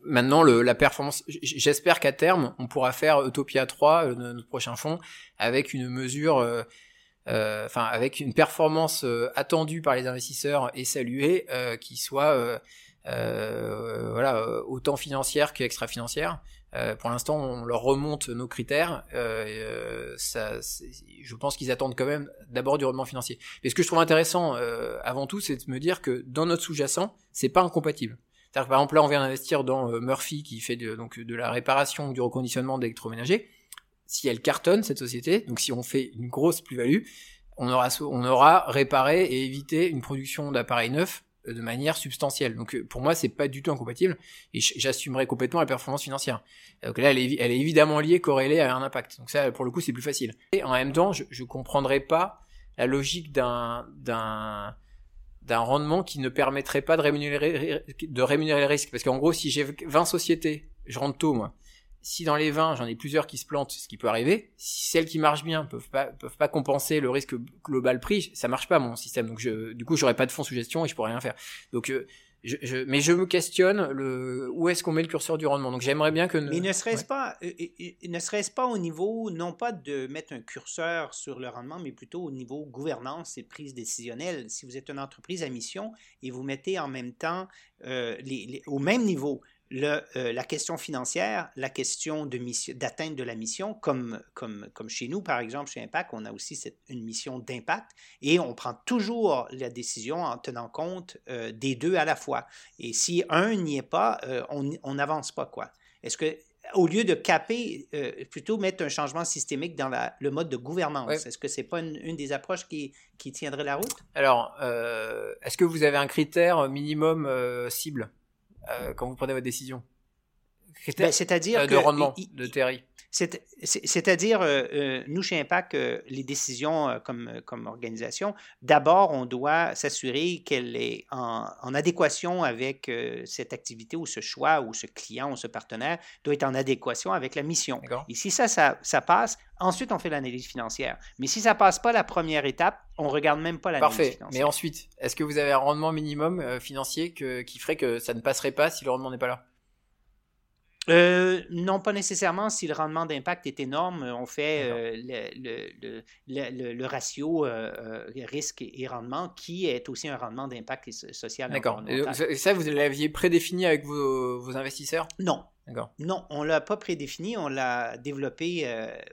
Maintenant, la performance, j'espère qu'à terme, on pourra faire Utopia 3, euh, notre prochain fonds, avec une mesure, euh, euh, enfin, avec une performance attendue par les investisseurs et saluée, qui soit, voilà, autant financière qu'extra-financière. Pour l'instant, on leur remonte nos critères. ça, je pense qu'ils attendent quand même d'abord du rendement financier. Mais ce que je trouve intéressant, avant tout, c'est de me dire que dans notre sous-jacent, c'est pas incompatible. C'est-à-dire que par exemple là on vient d'investir dans euh, Murphy qui fait de, donc de la réparation du reconditionnement d'électroménager. Si elle cartonne cette société, donc si on fait une grosse plus-value, on aura on aura réparé et évité une production d'appareils neufs euh, de manière substantielle. Donc euh, pour moi c'est pas du tout incompatible et j'assumerai complètement la performance financière. Donc là elle est, elle est évidemment liée, corrélée à un impact. Donc ça pour le coup c'est plus facile. Et en même temps je, je comprendrai pas la logique d'un d'un d'un rendement qui ne permettrait pas de rémunérer, de rémunérer les risques. Parce qu'en gros, si j'ai 20 sociétés, je rentre tôt, moi, si dans les 20, j'en ai plusieurs qui se plantent, ce qui peut arriver, si celles qui marchent bien peuvent pas peuvent pas compenser le risque global pris, ça marche pas mon système. Donc je, du coup, j'aurais pas de fonds sous gestion et je pourrais rien faire. Donc euh, je, je, mais je me questionne le où est-ce qu'on met le curseur du rendement. Donc j'aimerais bien que mais ne serait-ce pas euh, euh, ne serait-ce pas au niveau non pas de mettre un curseur sur le rendement, mais plutôt au niveau gouvernance et prise décisionnelle. Si vous êtes une entreprise à mission et vous mettez en même temps les, au même niveau le, euh, la question financière, la question d'atteinte de, la mission, comme, comme, comme chez nous, par exemple, chez Impact, on a aussi cette, une mission d'impact et on prend toujours la décision en tenant compte euh, des deux à la fois. Et si un n'y est pas, euh, on n'avance pas, quoi. Est-ce que, au lieu de caper, plutôt mettre un changement systémique dans la, le mode de gouvernance, est-ce que c'est pas une, une, des approches qui, qui tiendrait la route? Alors, est-ce que vous avez un critère minimum cible? Euh, quand vous prenez votre décision ben, C'est-à-dire euh, de rendement, de Terry. C'est-à-dire, euh, nous, chez Impact, les décisions comme, comme organisation, d'abord, on doit s'assurer qu'elle est en, en, adéquation avec cette activité ou ce choix ou ce client ou ce partenaire doit être en adéquation avec la mission. Et si ça, ça, ça, passe, ensuite, on fait l'analyse financière. Mais si ça passe pas la première étape, on regarde même pas l'analyse financière. Parfait. Mais ensuite, est-ce que vous avez un rendement minimum financier que, qui ferait que ça ne passerait pas si le rendement n'est pas là? Euh, non, pas nécessairement. Si le rendement d'impact est énorme, on fait euh, le, le, le, ratio euh, risque et rendement qui est aussi un rendement d'impact social. D'accord. Ça, vous l'aviez prédéfini avec vos, vos investisseurs? Non. Non, on l'a pas prédéfini, on l'a développé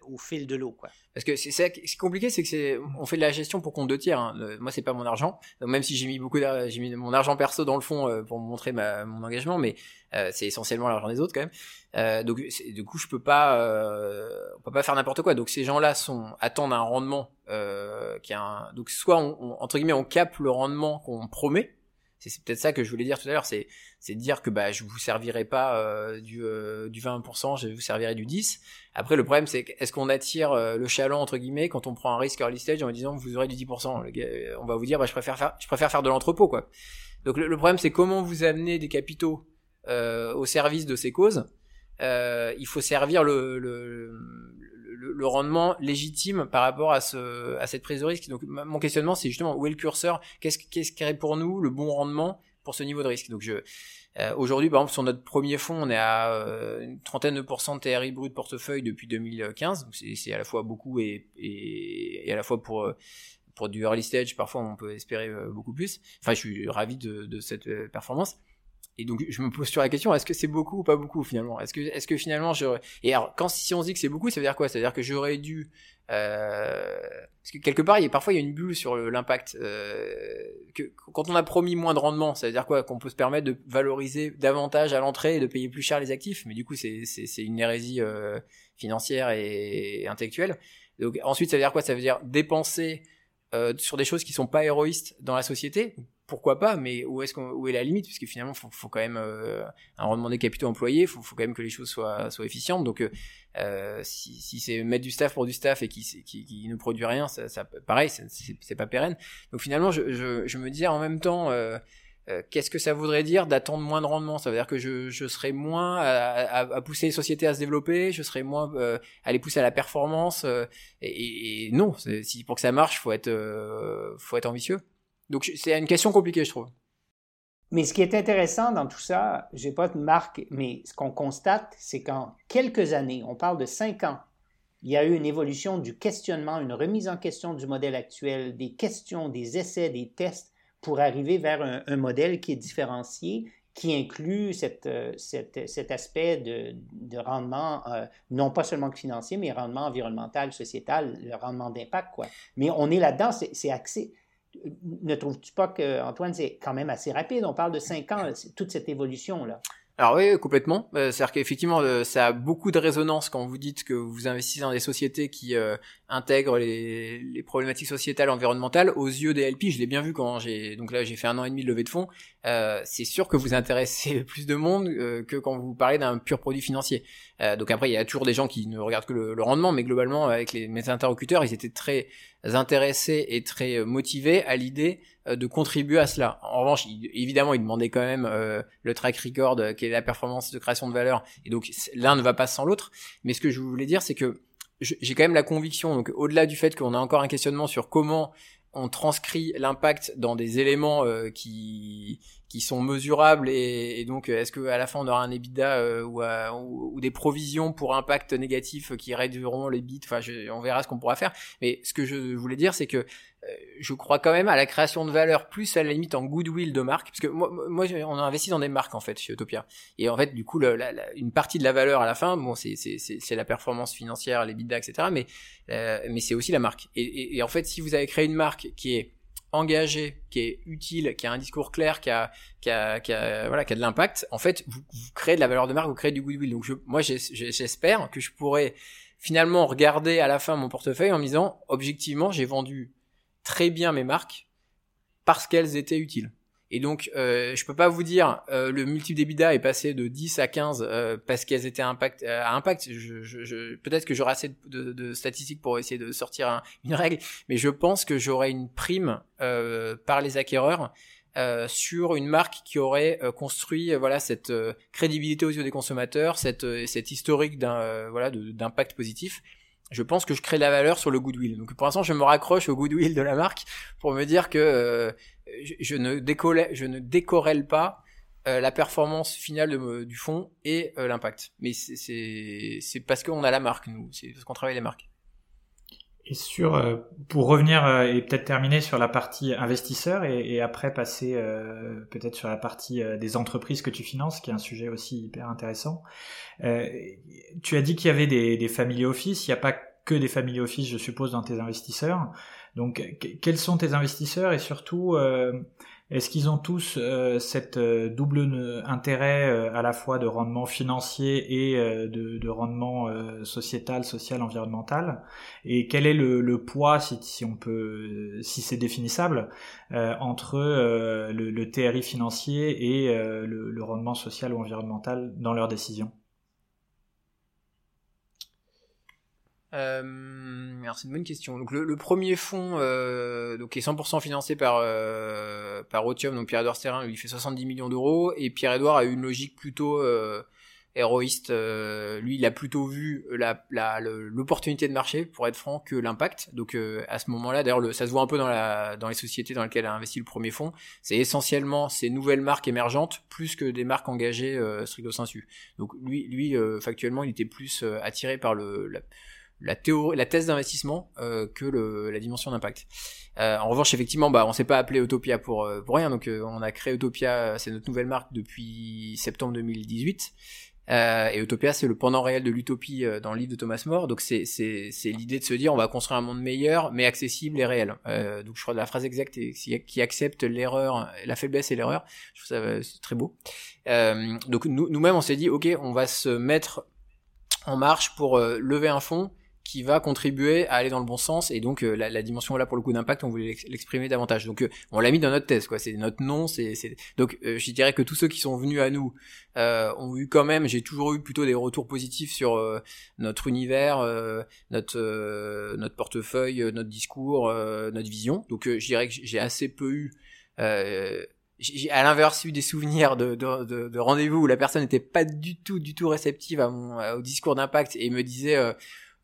au fil de l'eau, quoi. Parce que c'est ça qui est compliqué, c'est que c'est on fait de la gestion pour compte de tiers. Hein. moi, c'est pas mon argent. Donc, même si j'ai mis beaucoup, j'ai mis mon argent perso dans le fond euh, pour montrer ma, mon engagement, mais euh, c'est essentiellement l'argent des autres quand même. Euh, donc, du coup, je peux pas, euh, on peut pas faire n'importe quoi. Donc, ces gens-là sont attendent un rendement euh, qui a un, donc soit on, entre guillemets on capte le rendement qu'on promet c'est peut-être ça que je voulais dire tout à l'heure, c'est c'est dire que bah je vous servirai pas euh, du euh, du 20%, je vous servirai du 10. Après le problème c'est est-ce qu'on attire euh, le chaland entre guillemets quand on prend un risque early stage en disant vous aurez du 10%, le gars, on va vous dire bah je préfère faire je préfère faire de l'entrepôt quoi. Donc le, problème c'est comment vous amener des capitaux au service de ces causes. il faut servir le, rendement légitime par rapport à, ce, à cette prise de risque. Donc mon questionnement, c'est justement où est le curseur? Qu'est-ce qui est pour nous le bon rendement pour ce niveau de risque? Donc je euh, aujourd'hui, par exemple, sur notre premier fonds, on est à euh, une trentaine de pourcents de TRI brut portefeuille depuis 2015. Donc c'est à la fois beaucoup et, et, et à la fois pour pour du early stage, parfois on peut espérer euh, beaucoup plus. Enfin, je suis ravi de, de cette performance et donc je me pose sur la question est-ce que c'est beaucoup ou pas beaucoup finalement? Est-ce que est-ce que finalement je et alors quand si on se dit que c'est beaucoup ça veut dire quoi? Ça veut dire que j'aurais dû euh... parce que quelque part il y a parfois il y a une bulle sur l'impact euh... quand on a promis moins de rendement ça veut dire quoi? Qu'on peut se permettre de valoriser davantage à l'entrée et de payer plus cher les actifs mais du coup c'est c'est c'est une hérésie euh, financière et, intellectuelle. Donc ensuite ça veut dire quoi? Ça veut dire dépenser euh, sur des choses qui sont pas héroïstes dans la société? Pourquoi pas, mais où est-ce qu'on, où est la limite? Puisque finalement, faut, faut quand même euh, un rendement des capitaux employés, faut, faut quand même que les choses soient, soient efficientes. Donc, euh, euh si, si c'est mettre du staff pour du staff et qui, ne produit rien, ça, ça pareil, c'est pas pérenne. Donc finalement, je, je, je me dis en même temps. Euh, euh, qu'est-ce que ça voudrait dire d'attendre moins de rendement? Ça veut dire que je, je serais moins à, à, à, pousser les sociétés à se développer, je serais moins à les pousser à la performance. Et, et, non, si pour que ça marche, faut être, faut être ambitieux. Donc c'est une question compliquée, je trouve. Mais ce qui est intéressant dans tout ça, j'ai pas de marque, mais ce qu'on constate, c'est qu'en quelques années, on parle de cinq ans, il y a eu une évolution du questionnement, une remise en question du modèle actuel, des questions, des essais, des tests pour arriver vers un, modèle qui est différencié, qui inclut euh, cet aspect de, de rendement, euh, non pas seulement financier, mais rendement environnemental, sociétal, le rendement d'impact. Quoi. Mais on est là-dedans, c'est axé ne trouves-tu pas que, Antoine, c'est quand même assez rapide? On parle de cinq ans, toute cette évolution-là. Alors oui, complètement. Euh, c'est-à-dire qu'effectivement, euh, ça a beaucoup de résonance quand vous dites que vous investissez dans des sociétés qui euh, intègrent les, problématiques sociétales, environnementales. Aux yeux des LP, je l'ai bien vu quand j'ai donc là j'ai fait un an et demi de levée de fonds. C'est sûr que vous intéressez plus de monde que quand vous parlez d'un pur produit financier. donc après, il y a toujours des gens qui ne regardent que le, rendement, mais globalement, avec les, mes interlocuteurs, ils étaient très intéressés et très motivés à l'idée de contribuer à cela. En revanche, évidemment, ils demandaient quand même le track record, qui est la performance de création de valeur, et donc l'un ne va pas sans l'autre. Mais ce que je voulais dire, c'est que j'ai quand même la conviction, donc au-delà du fait qu'on a encore un questionnement sur comment on transcrit l'impact dans des éléments euh, qui qui sont mesurables et, donc est-ce que à la fin on aura un EBITDA euh, ou, ou, des provisions pour impact négatif qui réduiront les bits? Enfin on verra ce qu'on pourra faire. Mais ce que je voulais dire c'est que euh, je crois quand même à la création de valeur plus à la limite en goodwill de marque parce que moi, moi on a investi dans des marques en fait chez Utopia et en fait du coup une partie de la valeur à la fin bon c'est la performance financière les bidas etc mais euh, mais c'est aussi la marque. Et, et, en fait si vous avez créé une marque qui est engagée qui est utile qui a un discours clair qui a qui a, qui a voilà qui a de l'impact en fait vous, vous, créez de la valeur de marque vous créez du goodwill. Donc je, moi j'espère que je pourrais finalement regarder à la fin mon portefeuille en me disant objectivement j'ai vendu très bien mes marques parce qu'elles étaient utiles. Et donc, euh, je peux pas vous dire euh, le multiple d'EBITDA est passé de 10 à 15 euh, parce qu'elles étaient impact, euh, à impact. Je, je, je peut-être que j'aurai assez de, de, statistiques pour essayer de sortir une règle, mais je pense que j'aurai une prime euh, par les acquéreurs euh, sur une marque qui aurait construit voilà cette crédibilité aux yeux des consommateurs, cette, cette historique d'un voilà d'impact positif je pense que je crée de la valeur sur le goodwill. Donc pour l'instant, je me raccroche au goodwill de la marque pour me dire que euh, je, ne je ne décorrèle pas euh, la performance finale du fond et euh, l'impact. Mais c'est parce qu'on a la marque, nous. C'est parce qu'on travaille les marques. Et sur, euh, pour revenir euh, et peut-être terminer sur la partie investisseur et, et après passer euh, peut-être sur la partie des entreprises que tu finances, qui est un sujet aussi hyper intéressant. tu as dit qu'il y avait des, des family office. Il n'y a pas que des family office, je suppose, dans tes investisseurs. Donc, quels sont tes investisseurs et surtout, est-ce qu'ils ont tous euh, cette euh, double intérêt euh, à la fois de rendement financier et de, de, rendement sociétal, social, environnemental? Et quel est le, poids, si, si, on peut, si c'est définissable, entre le, le, TRI financier et le, le rendement social ou environnemental dans leurs décisions? Euh, alors c'est une bonne question. Donc le, premier fonds euh, donc est 100% financé par euh, par Otium, donc Pierre-Edouard Sterrin, lui fait 70 millions d'euros et Pierre-Edouard a une logique plutôt héroïste. Lui il a plutôt vu la l'opportunité de marché pour être franc que l'impact. Donc à ce moment-là, d'ailleurs ça se voit un peu dans la dans les sociétés dans lesquelles a investi le premier fonds. C'est essentiellement ces nouvelles marques émergentes plus que des marques engagées stricto sensu. Donc lui lui factuellement il était plus attiré par le la théorie, la thèse d'investissement euh, que le, la dimension d'impact. Euh, en revanche, effectivement, bah, on s'est pas appelé Utopia pour, euh, pour rien. Donc, euh, on a créé Utopia, c'est notre nouvelle marque depuis septembre 2018. Euh, et Utopia, c'est le pendant réel de l'utopie dans le livre de Thomas More. Donc, c'est c'est c'est l'idée de se dire, on va construire un monde meilleur, mais accessible et réel. donc, je crois que la phrase exacte est qui accepte l'erreur, la faiblesse et l'erreur. Je trouve ça très beau. donc, nous nous-mêmes, on s'est dit, ok, on va se mettre en marche pour lever un fonds qui va contribuer à aller dans le bon sens et donc euh, la, la, dimension là pour le coup d'impact on voulait l'exprimer davantage. Donc euh, on l'a mis dans notre thèse quoi. C'est notre nom c'est donc euh, je dirais que tous ceux qui sont venus à nous ont eu quand même j'ai toujours eu plutôt des retours positifs sur notre univers notre notre portefeuille notre discours notre vision. Donc je dirais que j'ai assez peu eu j'ai à l'inverse eu des souvenirs de, de, de, de rendez-vous où la personne n'était pas du tout du tout réceptive à mon au discours d'impact et me disait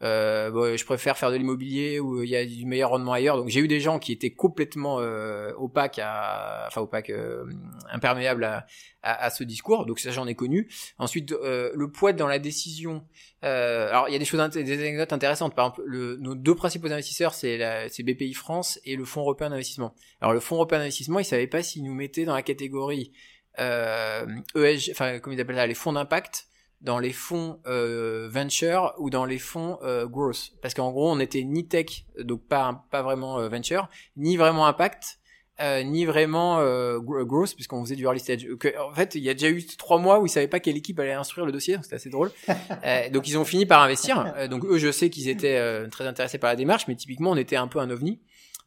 euh, bon, je préfère faire de l'immobilier où il y a du meilleur rendement ailleurs. Donc j'ai eu des gens qui étaient complètement euh, opaques, à, enfin opaques, euh, imperméables à, à, à, ce discours. Donc ça j'en ai connu. Ensuite euh, le poids dans la décision. Euh, alors il y a des choses, des anecdotes intéressantes. Par exemple, le, nos deux principaux investisseurs c'est BPI France et le Fonds européen d'investissement. Alors le Fonds européen d'investissement, il savait pas s'il nous mettait dans la catégorie euh, ESG, enfin comme ils appellent ça, les fonds d'impact dans les fonds euh, venture ou dans les fonds euh, growth. Parce qu'en gros on était ni tech donc pas pas vraiment euh, venture ni vraiment impact euh, ni vraiment euh, growth puisqu'on faisait du early stage. En fait il y a déjà eu trois mois où ils savaient pas quelle équipe allait instruire le dossier c'était assez drôle. Donc ils ont fini par investir. Donc eux je sais qu'ils étaient très intéressés par la démarche mais typiquement on était un peu un ovni.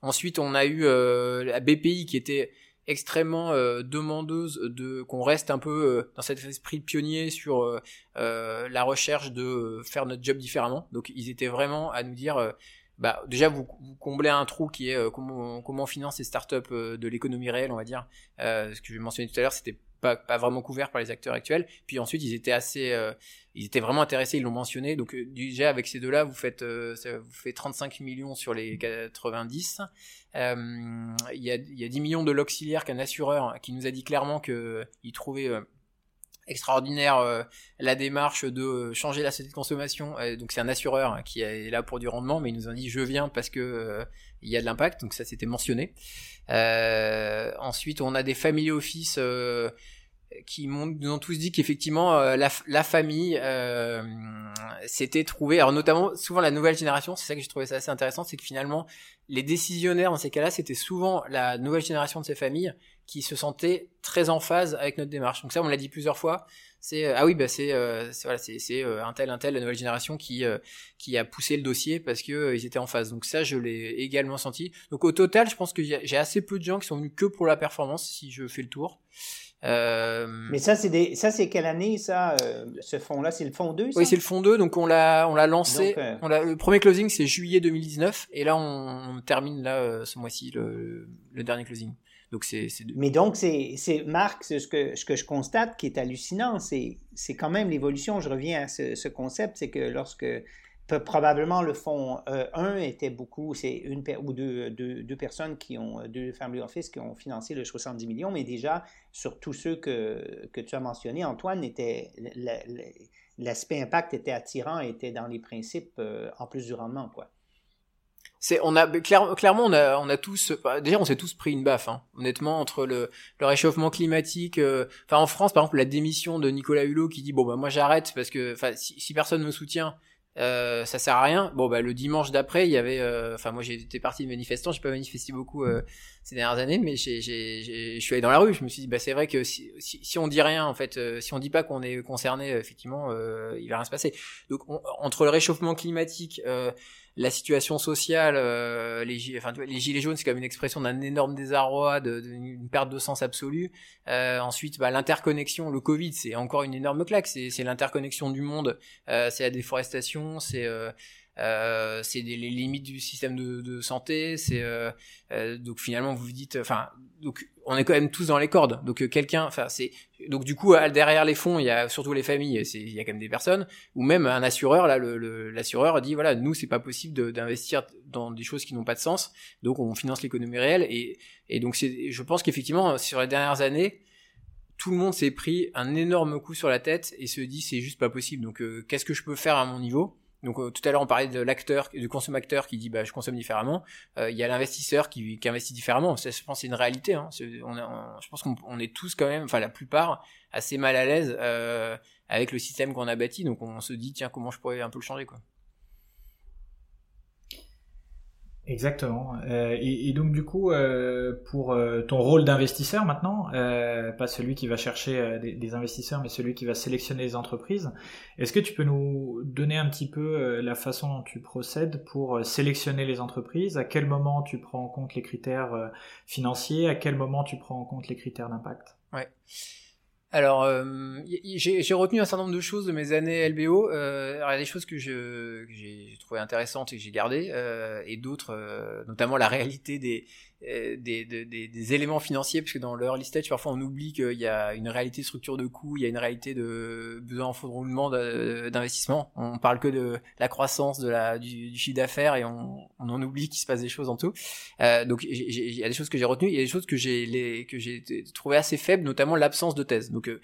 Ensuite on a eu la BPI qui était extrêmement euh, demandeuse de qu'on reste un peu euh, dans cet esprit de pionnier sur euh, la recherche de faire notre job différemment. Donc ils étaient vraiment à nous dire bah, déjà vous, vous, comblez un trou qui est comment, comment on finance les startups de l'économie réelle, on va dire. ce que je mentionnais tout à l'heure, c'était pas, vraiment couvert par les acteurs actuels. Puis ensuite, ils étaient assez, ils étaient vraiment intéressés, ils l'ont mentionné. Donc déjà avec ces deux-là, vous faites, ça vous fait 35 millions sur les 90. Il y, a, y a 10 millions de l'auxiliaire qu'un assureur qui nous a dit clairement qu'il trouvait extraordinaire euh, la démarche de euh, changer la société de consommation. donc c'est un assureur hein, qui est là pour du rendement, mais il nous a dit je viens parce que euh, il y a de l'impact. Donc ça c'était mentionné. ensuite on a des family office qui nous ont tous dit qu'effectivement la, la, famille s'était trouvée, alors notamment souvent la nouvelle génération, c'est ça que j'ai trouvé ça assez intéressant, c'est que finalement les décisionnaires dans ces cas-là, c'était souvent la nouvelle génération de ces familles qui se sentaient très en phase avec notre démarche. Donc ça, on l'a dit plusieurs fois. C'est euh, ah oui, bah c'est euh, voilà, c'est euh, un tel un tel la nouvelle génération qui qui a poussé le dossier parce que ils étaient en phase. Donc ça, je l'ai également senti. Donc au total, je pense que j'ai assez peu de gens qui sont venus que pour la performance si je fais le tour. Mais ça, c'est des... ça, c'est quelle année, ça, ce fonds-là? C'est le fonds 2, Oui, c'est le fonds 2, donc on l'a, on l'a lancé. on l'a, le premier closing, c'est juillet 2019, et là, on, termine, là, ce mois-ci, le, le dernier closing. Mais donc, c'est, Marc, ce que, ce que je constate qui est hallucinant, c'est, quand même l'évolution. Je reviens à ce, concept, c'est que lorsque probablement le fonds 1 euh, était beaucoup, c'est une ou deux, deux, personnes qui ont, deux family office qui ont financé le 70 millions, mais déjà sur tous ceux que, que tu as mentionnés, Antoine, l'aspect impact était attirant, était dans les principes euh, en plus du rendement, quoi c'est on a clairement on a on a tous bah, déjà on s'est tous pris une baffe hein, honnêtement entre le, le réchauffement climatique euh, enfin en France par exemple la démission de Nicolas Hulot qui dit bon bah moi j'arrête parce que enfin si, si personne me soutient euh, ça sert à rien. Bon bah le dimanche d'après, il y avait, euh, enfin moi j'ai été parti de manifestants, j'ai pas manifesté beaucoup euh, ces dernières années, mais j'ai, je suis allé dans la rue. Je me suis dit bah c'est vrai que si, si, on dit rien en fait, si on dit pas qu'on est concerné, effectivement, il va rien se passer. Donc entre le réchauffement climatique, la situation sociale, euh, les, gilets jaunes, c'est comme une expression d'un énorme désarroi, d'une perte de sens absolue. Euh, ensuite, bah, l'interconnexion, le Covid, c'est encore une énorme claque. C'est l'interconnexion du monde, euh, c'est la déforestation, c'est euh, c'est les limites du système de, santé, c'est euh, euh, donc finalement vous vous dites, enfin donc on est quand même tous dans les cordes. Donc quelqu'un, enfin c'est donc du coup derrière les fonds il y a surtout les familles, c'est il y a quand même des personnes ou même un assureur là l'assureur le, dit voilà nous c'est pas possible d'investir dans des choses qui n'ont pas de sens, donc on finance l'économie réelle et donc c'est je pense qu'effectivement sur les dernières années tout le monde s'est pris un énorme coup sur la tête et se dit c'est juste pas possible. Donc qu'est-ce que je peux faire à mon niveau? Donc euh, tout à l'heure on parlait de l'acteur, du consommateur qui dit bah je consomme différemment. Euh, il y a l'investisseur qui, investit différemment. Ça, je pense c'est une réalité. Hein. On, je pense qu'on est tous quand même, enfin la plupart, assez mal à l'aise euh, avec le système qu'on a bâti. Donc on se dit tiens comment je pourrais un peu le changer quoi. Exactement. Euh, et, et, donc du coup, euh, pour euh, ton rôle d'investisseur maintenant, euh, pas celui qui va chercher euh, des, des, investisseurs, mais celui qui va sélectionner les entreprises, est-ce que tu peux nous donner un petit peu la façon dont tu procèdes pour sélectionner les entreprises? À quel moment tu prends en compte les critères financiers? À quel moment tu prends en compte les critères d'impact? Ouais. Alors, euh, j'ai retenu un certain nombre de choses de mes années LBO. Euh, alors, il y a des choses que j'ai trouvé intéressantes et que j'ai gardées, euh, et d'autres, euh, notamment la réalité des, euh, des, des, des, éléments financiers, parce que dans l'early stage, parfois on oublie qu'il y a une réalité de structure de coûts, il y a une réalité de besoin en roulement d'investissement. On parle que de la croissance, de la, du, chiffre d'affaires, et on, on, en oublie qu'il se passe des choses en tout. Euh, donc il y a des choses que j'ai retenues, il y a des choses que j'ai que j'ai trouvé assez faibles, notamment l'absence de thèse. Euh,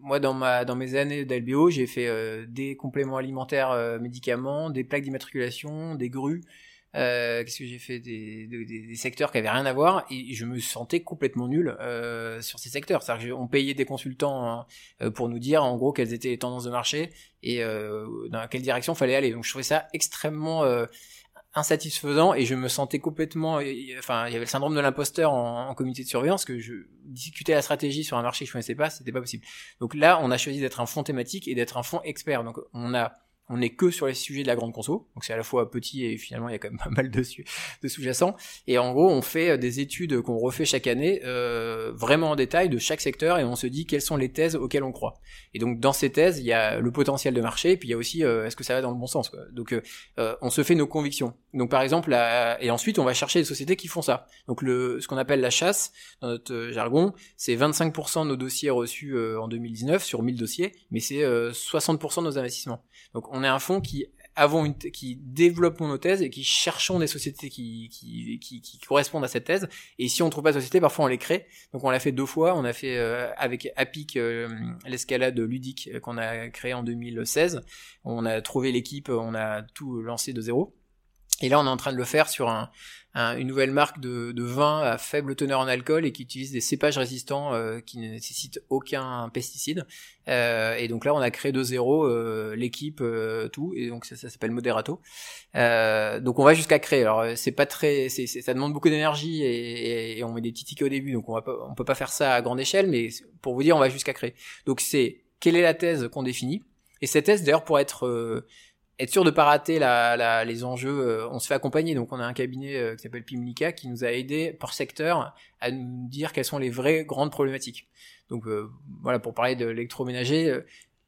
moi dans ma dans mes années d'LBO, j'ai fait des compléments alimentaires médicaments, des plaques d'immatriculation, des grues, euh, qu'est-ce que j'ai fait des, des, secteurs qui avaient rien à voir et je me sentais complètement nul euh, sur ces secteurs. C'est-à-dire qu'on payait des consultants hein, euh, pour nous dire en gros quelles étaient les tendances de marché et euh, dans quelle direction fallait aller. Donc je trouvais ça extrêmement euh, insatisfaisant et je me sentais complètement enfin il y avait le syndrome de l'imposteur en, en, comité de surveillance que je discutais la stratégie sur un marché que je connaissais pas c'était pas possible. Donc là on a choisi d'être un fonds thématique et d'être un fonds expert. Donc on a on n'est que sur les sujets de la grande conso, donc c'est à la fois petit et finalement il y a quand même pas mal de, de sous-jacents. Et en gros, on fait euh, des études qu'on refait chaque année, euh, vraiment en détail de chaque secteur, et on se dit quelles sont les thèses auxquelles on croit. Et donc dans ces thèses, il y a le potentiel de marché, et puis il y a aussi euh, est-ce que ça va dans le bon sens. Quoi. Donc euh, on se fait nos convictions. Donc par exemple, et ensuite on va chercher des sociétés qui font ça. Donc le ce qu'on appelle la chasse dans notre jargon, c'est 25% de nos dossiers reçus en 2019 sur 1000 dossiers, mais c'est 60% de nos investissements. Donc on est un fonds qui avons une qui développons nos thèses et qui cherchons des sociétés qui, qui, qui, correspondent à cette thèse. Et si on trouve pas de société, parfois on les crée. Donc on l'a fait deux fois. On a fait euh, avec Apic euh, l'escalade ludique qu'on a créé en 2016. On a trouvé l'équipe, on a tout lancé de zéro. Et là, on est en train de le faire sur un, une nouvelle marque de, vin à faible teneur en alcool et qui utilise des cépages résistants euh, qui ne nécessitent aucun pesticide. Euh, et donc là, on a créé de zéro euh, l'équipe, euh, tout, et donc ça, s'appelle Moderato. Donc on va jusqu'à créer. Alors c'est pas très, c'est, ça demande beaucoup d'énergie et, et, on met des petits tickets au début, donc on va pas, on peut pas faire ça à grande échelle, mais pour vous dire, on va jusqu'à créer. Donc c'est quelle est la thèse qu'on définit? Et cette thèse, d'ailleurs, pour être être sûr de pas rater la, la, les enjeux, euh, on se fait accompagner. Donc on a un cabinet euh, qui s'appelle Pimlica qui nous a aidé par secteur à nous dire quelles sont les vraies grandes problématiques. Donc euh, voilà, pour parler de l'électroménager,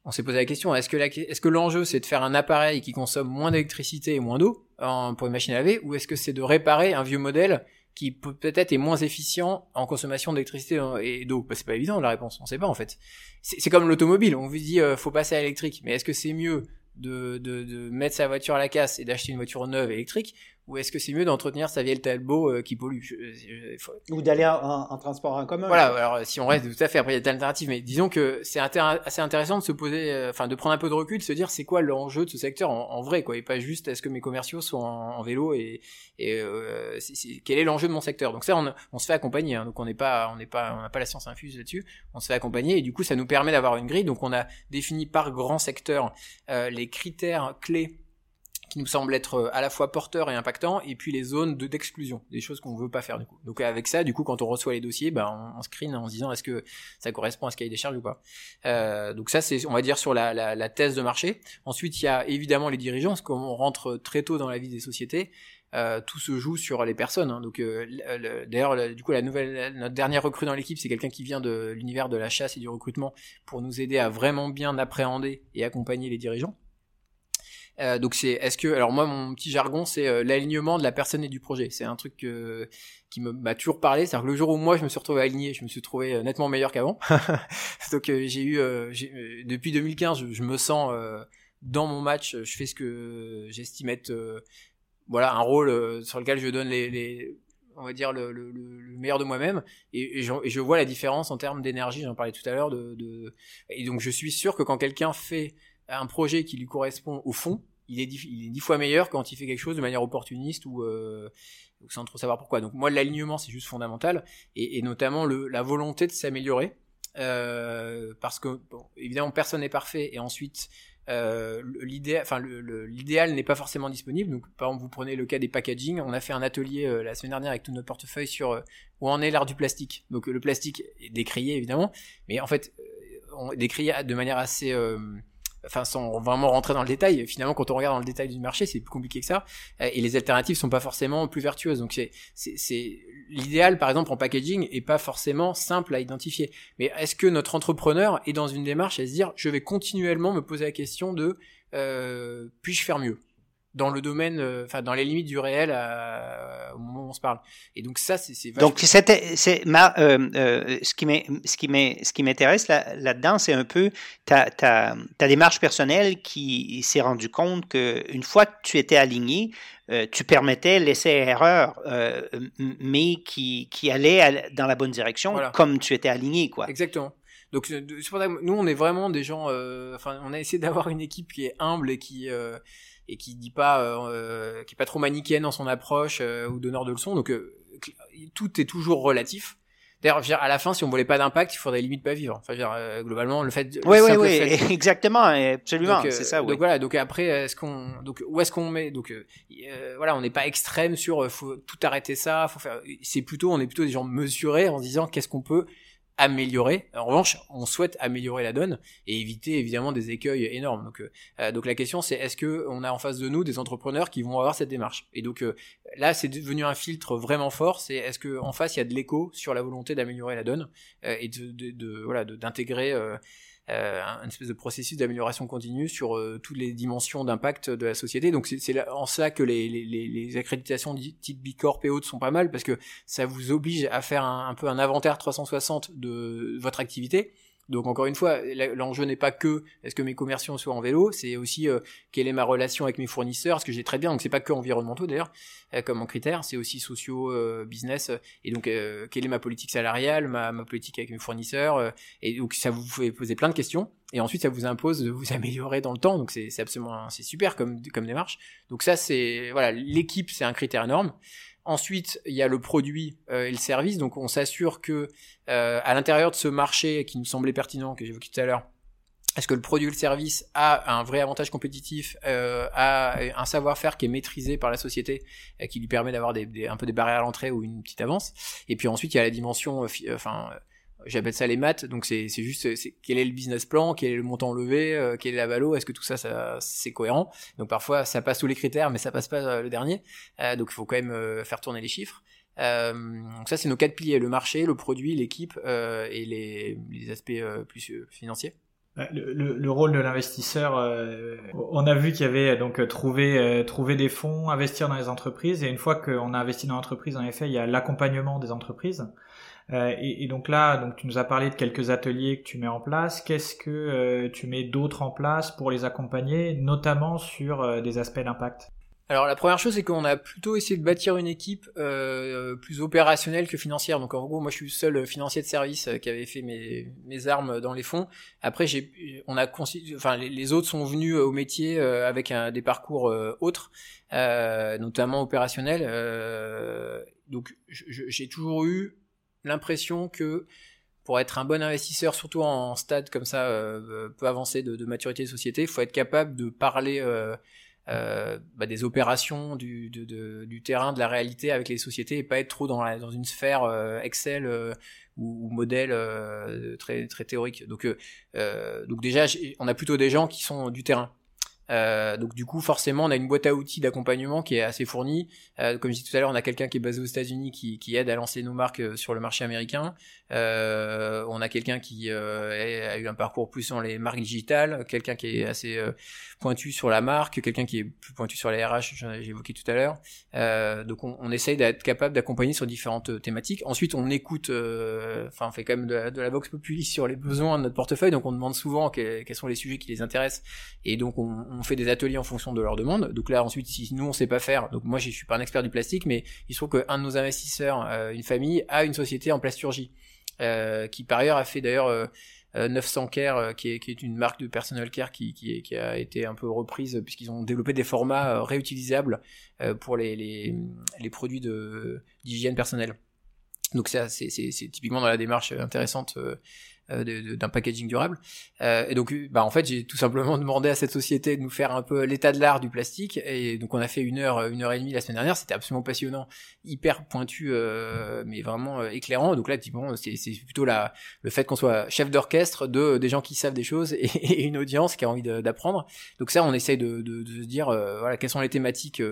on s'est posé la question est-ce que est-ce que l'enjeu c'est de faire un appareil qui consomme moins d'électricité et moins d'eau pour une machine à laver, ou est-ce que c'est de réparer un vieux modèle qui peut-être est moins efficient en consommation d'électricité et d'eau? Bah, C'est pas évident la réponse, on sait pas en fait. C'est comme l'automobile, on vous dit faut passer à l'électrique, mais est-ce que c'est mieux de, de, mettre sa voiture à la casse et d'acheter une voiture neuve électrique ou est-ce que c'est mieux d'entretenir sa vieille Talbot euh, qui pollue? Ou d'aller en, transport en commun Voilà, alors si on reste tout à fait, après il y a des alternatives, mais disons que c'est assez intéressant de se poser, euh, enfin de prendre un peu de recul, de se dire c'est quoi l'enjeu de ce secteur en, vrai, quoi, et pas juste est-ce que mes commerciaux sont en, vélo et, et euh, quel est l'enjeu de mon secteur? Donc ça, on, on se fait accompagner, hein, donc on n'est pas, on n'est pas, on n'a pas la science infuse là-dessus, on se fait accompagner et du coup ça nous permet d'avoir une grille. Donc on a défini par grand secteur euh, les critères clés qui nous semble être euh, à la fois porteur et impactant, et puis les zones de d'exclusion, des choses qu'on veut pas faire du coup. Donc avec ça, du coup, quand on reçoit les dossiers, ben on, screen en se disant est-ce que ça correspond à ce cahier des charges ou pas. Euh, donc ça, c'est on va dire sur la, la, la, thèse de marché. Ensuite, il y a évidemment les dirigeants, parce qu'on rentre très tôt dans la vie des sociétés. Euh, tout se joue sur les personnes. Hein. Donc, euh, d'ailleurs, du coup, la nouvelle, notre dernière recrue dans l'équipe, c'est quelqu'un qui vient de l'univers de la chasse et du recrutement pour nous aider à vraiment bien appréhender et accompagner les dirigeants. Euh, donc c'est est-ce que alors moi mon petit jargon c'est euh, l'alignement de la personne et du projet. C'est un truc qui me m'a toujours parlé. C'est-à-dire que le jour où moi je me suis retrouvé aligné, je me suis trouvé euh, nettement meilleur qu'avant. donc j'ai eu depuis 2015, je, je me sens dans mon match, je fais ce que j'estime être voilà un rôle sur lequel je donne les, les on va dire le, le, le meilleur de moi-même et, et, je, et, je, vois la différence en termes d'énergie j'en parlais tout à l'heure de, de, et donc je suis sûr que quand quelqu'un fait un projet qui lui correspond au fond, il est, dix, fois meilleur quand il fait quelque chose de manière opportuniste ou, euh, sans trop savoir pourquoi. Donc moi, l'alignement, c'est juste fondamental, et, notamment le, la volonté de s'améliorer, euh, parce que évidemment personne n'est parfait, et ensuite euh, l'idéal, n'est pas forcément disponible. Donc par exemple, vous prenez le cas des packaging, on a fait un atelier la semaine dernière avec tout notre portefeuille sur où en est l'art du plastique. Donc le plastique est décrié évidemment, mais en fait on décrit de manière assez enfin sans vraiment rentrer dans le détail, finalement quand on regarde dans le détail du marché, c'est plus compliqué que ça, euh, et les alternatives sont pas forcément plus vertueuses. Donc c'est c'est l'idéal par exemple en packaging est pas forcément simple à identifier. Mais est-ce que notre entrepreneur est dans une démarche à se dire je vais continuellement me poser la question de euh, puis-je faire mieux? Dans le domaine, euh, enfin dans les limites du réel à, au moment où on se parle. Et donc ça, c'est donc c'était c'est ma euh, euh, ce qui m'est ce qui m'est ce qui m'intéresse là là-dedans, c'est un peu ta, ta ta démarche personnelle qui s'est rendu compte que une fois que tu étais aligné, euh, tu permettais l'essai-erreur, euh, mais qui qui allait dans la bonne direction, comme tu étais aligné quoi. Exactement. Donc c'est pour ça que nous on est vraiment des gens, enfin on a essayé d'avoir une équipe qui est humble et qui et qui dit pas euh, qui est pas trop manichéenne dans son approche euh, ou donneur de leçons donc euh, tout est toujours relatif D'ailleurs, à la fin, si on voulait pas d'impact, il faudrait limite pas vivre. Enfin, dire, euh, globalement, le fait. Oui, oui, oui, exactement, absolument, c'est ça. Oui. Donc voilà, donc après, est-ce qu'on, donc où est-ce qu'on met Donc voilà, on n'est pas extrême sur faut tout arrêter ça, faut faire. C'est plutôt, on est plutôt des gens mesurés en se disant qu'est-ce qu'on peut améliorer. En revanche, on souhaite améliorer la donne et éviter évidemment des écueils énormes. Donc, euh, donc la question c'est est-ce que on a en face de nous des entrepreneurs qui vont avoir cette démarche? Et donc euh, là, c'est devenu un filtre vraiment fort. C'est est-ce que en face il y a de l'écho sur la volonté d'améliorer la donne euh, et de, de, de voilà d'intégrer euh, un espèce de processus d'amélioration continue sur euh, toutes les dimensions d'impact de la société. Donc c'est en ça que les, les, les accréditations type B Corp et autres sont pas mal parce que ça vous oblige à faire un peu un inventaire 360 de votre activité donc encore une fois, l'enjeu n'est pas que est-ce que mes commerciaux soient en vélo, c'est aussi euh, quelle est ma relation avec mes fournisseurs, ce que j'ai très bien. Donc c'est pas que environnementaux d'ailleurs euh, comme en critère, c'est aussi sociaux, euh, business. Et donc quelle est ma politique salariale, ma, ma politique avec mes fournisseurs. et donc ça vous fait poser plein de questions. Et ensuite ça vous impose de vous améliorer dans le temps. Donc c'est absolument c'est super comme comme démarche. Donc ça c'est voilà l'équipe c'est un critère énorme. Ensuite, il y a le produit euh, et le service. Donc, on s'assure que euh, à l'intérieur de ce marché qui nous semblait pertinent, que j'évoquais tout à l'heure, est-ce que le produit ou le service a un vrai avantage compétitif, euh, a un savoir-faire qui est maîtrisé par la société, qui lui permet d'avoir des, un peu des barrières à l'entrée ou une petite avance? Et puis ensuite, il y a la dimension, enfin, j'appelle ça les maths donc c'est juste c'est quel est le business plan quel est le montant levé euh, quel est la valo est-ce que tout ça, ça c'est cohérent? Donc parfois ça passe tous les critères mais ça passe pas euh, le dernier. Euh, donc il faut quand même faire tourner les chiffres. Donc ça c'est nos quatre piliers le marché le produit l'équipe et les, les aspects plus financiers. Le, le, rôle de l'investisseur, on a vu qu'il y avait donc trouver trouver des fonds, investir dans les entreprises, et une fois qu'on a investi dans l'entreprise, en effet, il y a l'accompagnement des entreprises. Euh, et, donc là, donc tu nous as parlé de quelques ateliers que tu mets en place. Qu'est-ce que euh, tu mets d'autres en place pour les accompagner, notamment sur euh, des aspects d'impact? Alors la première chose c'est qu'on a plutôt essayé de bâtir une équipe plus opérationnelle que financière. Donc en gros moi je suis le seul financier de service qui avait fait mes, mes armes dans les fonds. Après j'ai on a enfin les, autres sont venus au métier avec des parcours autres, notamment opérationnels. donc j'ai toujours eu l'impression que pour être un bon investisseur, surtout en stade comme ça, euh, peu avancé de, maturité de société, il faut être capable de parler euh, euh, bah, des opérations, du, terrain, de la réalité avec les sociétés et pas être trop dans, une sphère Excel ou, modèle très, très théorique. Donc, donc déjà, on a plutôt des gens qui sont du terrain. Euh, donc du coup, forcément, on a une boîte à outils d'accompagnement qui est assez fournie. Euh, comme je disais tout à l'heure, on a quelqu'un qui est basé aux États-Unis qui, qui, aide à lancer nos marques euh, sur le marché américain. Euh, on a quelqu'un qui euh, a eu un parcours plus dans les marques digitales, quelqu'un qui est assez euh, pointu sur la marque, quelqu'un qui est plus pointu sur les RH, j'ai évoqué tout à l'heure. donc on, on essaye d'être capable d'accompagner sur différentes thématiques. Ensuite, on écoute, enfin, on fait quand même de la, de la vox populi sur les besoins de notre portefeuille, donc on demande souvent quels, sont les sujets qui les intéressent, et donc on, on fait des ateliers en fonction de leurs demandes. Donc là, ensuite, si nous on sait pas faire, donc moi je suis pas un expert du plastique, mais il se trouve qu'un de nos investisseurs, une famille, a une société en plasturgie. Euh, qui par ailleurs a fait d'ailleurs 900 euh, euh, Care, qui est, une marque de personal care qui, a été un peu reprise puisqu'ils ont développé des formats réutilisables pour les, les, produits d'hygiène personnelle. Donc ça, c'est typiquement dans la démarche intéressante euh, d'un packaging durable. Euh, et donc, bah, en fait, j'ai tout simplement demandé à cette société de nous faire un peu l'état de l'art du plastique. Et donc, on a fait une heure, une heure et demie la semaine dernière. C'était absolument passionnant, hyper pointu, euh, mais vraiment euh, éclairant. Donc là, typiquement, c'est plutôt la, le fait qu'on soit chef d'orchestre de des gens qui savent des choses et, une audience qui a envie d'apprendre. Donc ça, on essaye de, de, de se dire, voilà, quelles sont les thématiques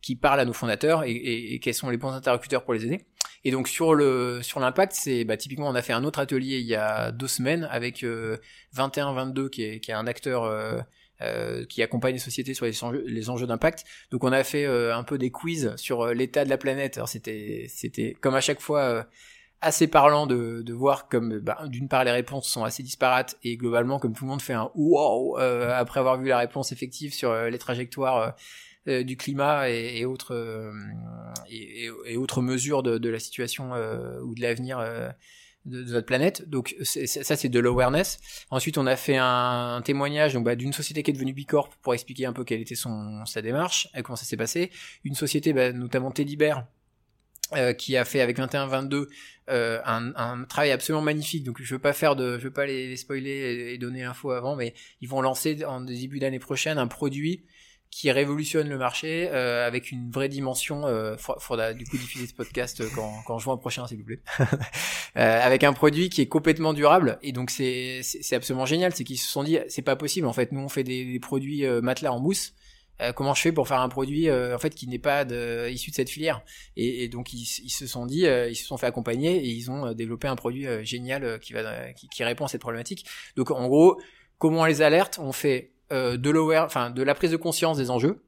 qui parlent à nos fondateurs et, et, et quels sont les bons interlocuteurs pour les aider. Et donc sur le sur l'impact, c'est bah, typiquement on a fait un autre atelier il y a deux semaines avec 21-22 euh, qui est, qui est un acteur euh, euh, qui accompagne les sociétés sur les enjeux, les enjeux d'impact. Donc on a fait un peu des quiz sur l'état de la planète. Alors c'était c'était comme à chaque fois assez parlant de, de voir comme bah, d'une part les réponses sont assez disparates et globalement comme tout le monde fait un wow après avoir vu la réponse effective sur les trajectoires euh, du climat et, et autres euh, et, et, autres mesures de, de la situation euh, ou de l'avenir de, de, notre planète. Donc ça c'est de l'awareness. Ensuite on a fait un, témoignage donc bah, d'une société qui est devenue Bicorp pour expliquer un peu quelle était son sa démarche et comment ça s'est passé. Une société bah, notamment Teddybear euh, qui a fait avec 21-22 euh, un, un, travail absolument magnifique. Donc je veux pas faire de, je veux pas les, spoiler et, donner l'info avant, mais ils vont lancer en début d'année prochaine un produit qui révolutionne le marché euh, avec une vraie dimension. Euh, faudra du coup diffuser ce podcast quand, quand je vois un prochain, s'il vous plaît. euh, avec un produit qui est complètement durable et donc c'est c'est absolument génial. C'est qu'ils se sont dit c'est pas possible en fait. Nous on fait des, des produits euh, matelas en mousse. Euh, comment je fais pour faire un produit en fait qui n'est pas de, issu de cette filière? Et, et donc ils, se sont dit ils se sont fait accompagner et ils ont développé un produit génial qui va qui, qui répond à cette problématique. Donc en gros comment les alerte? On fait euh, de enfin de la prise de conscience des enjeux.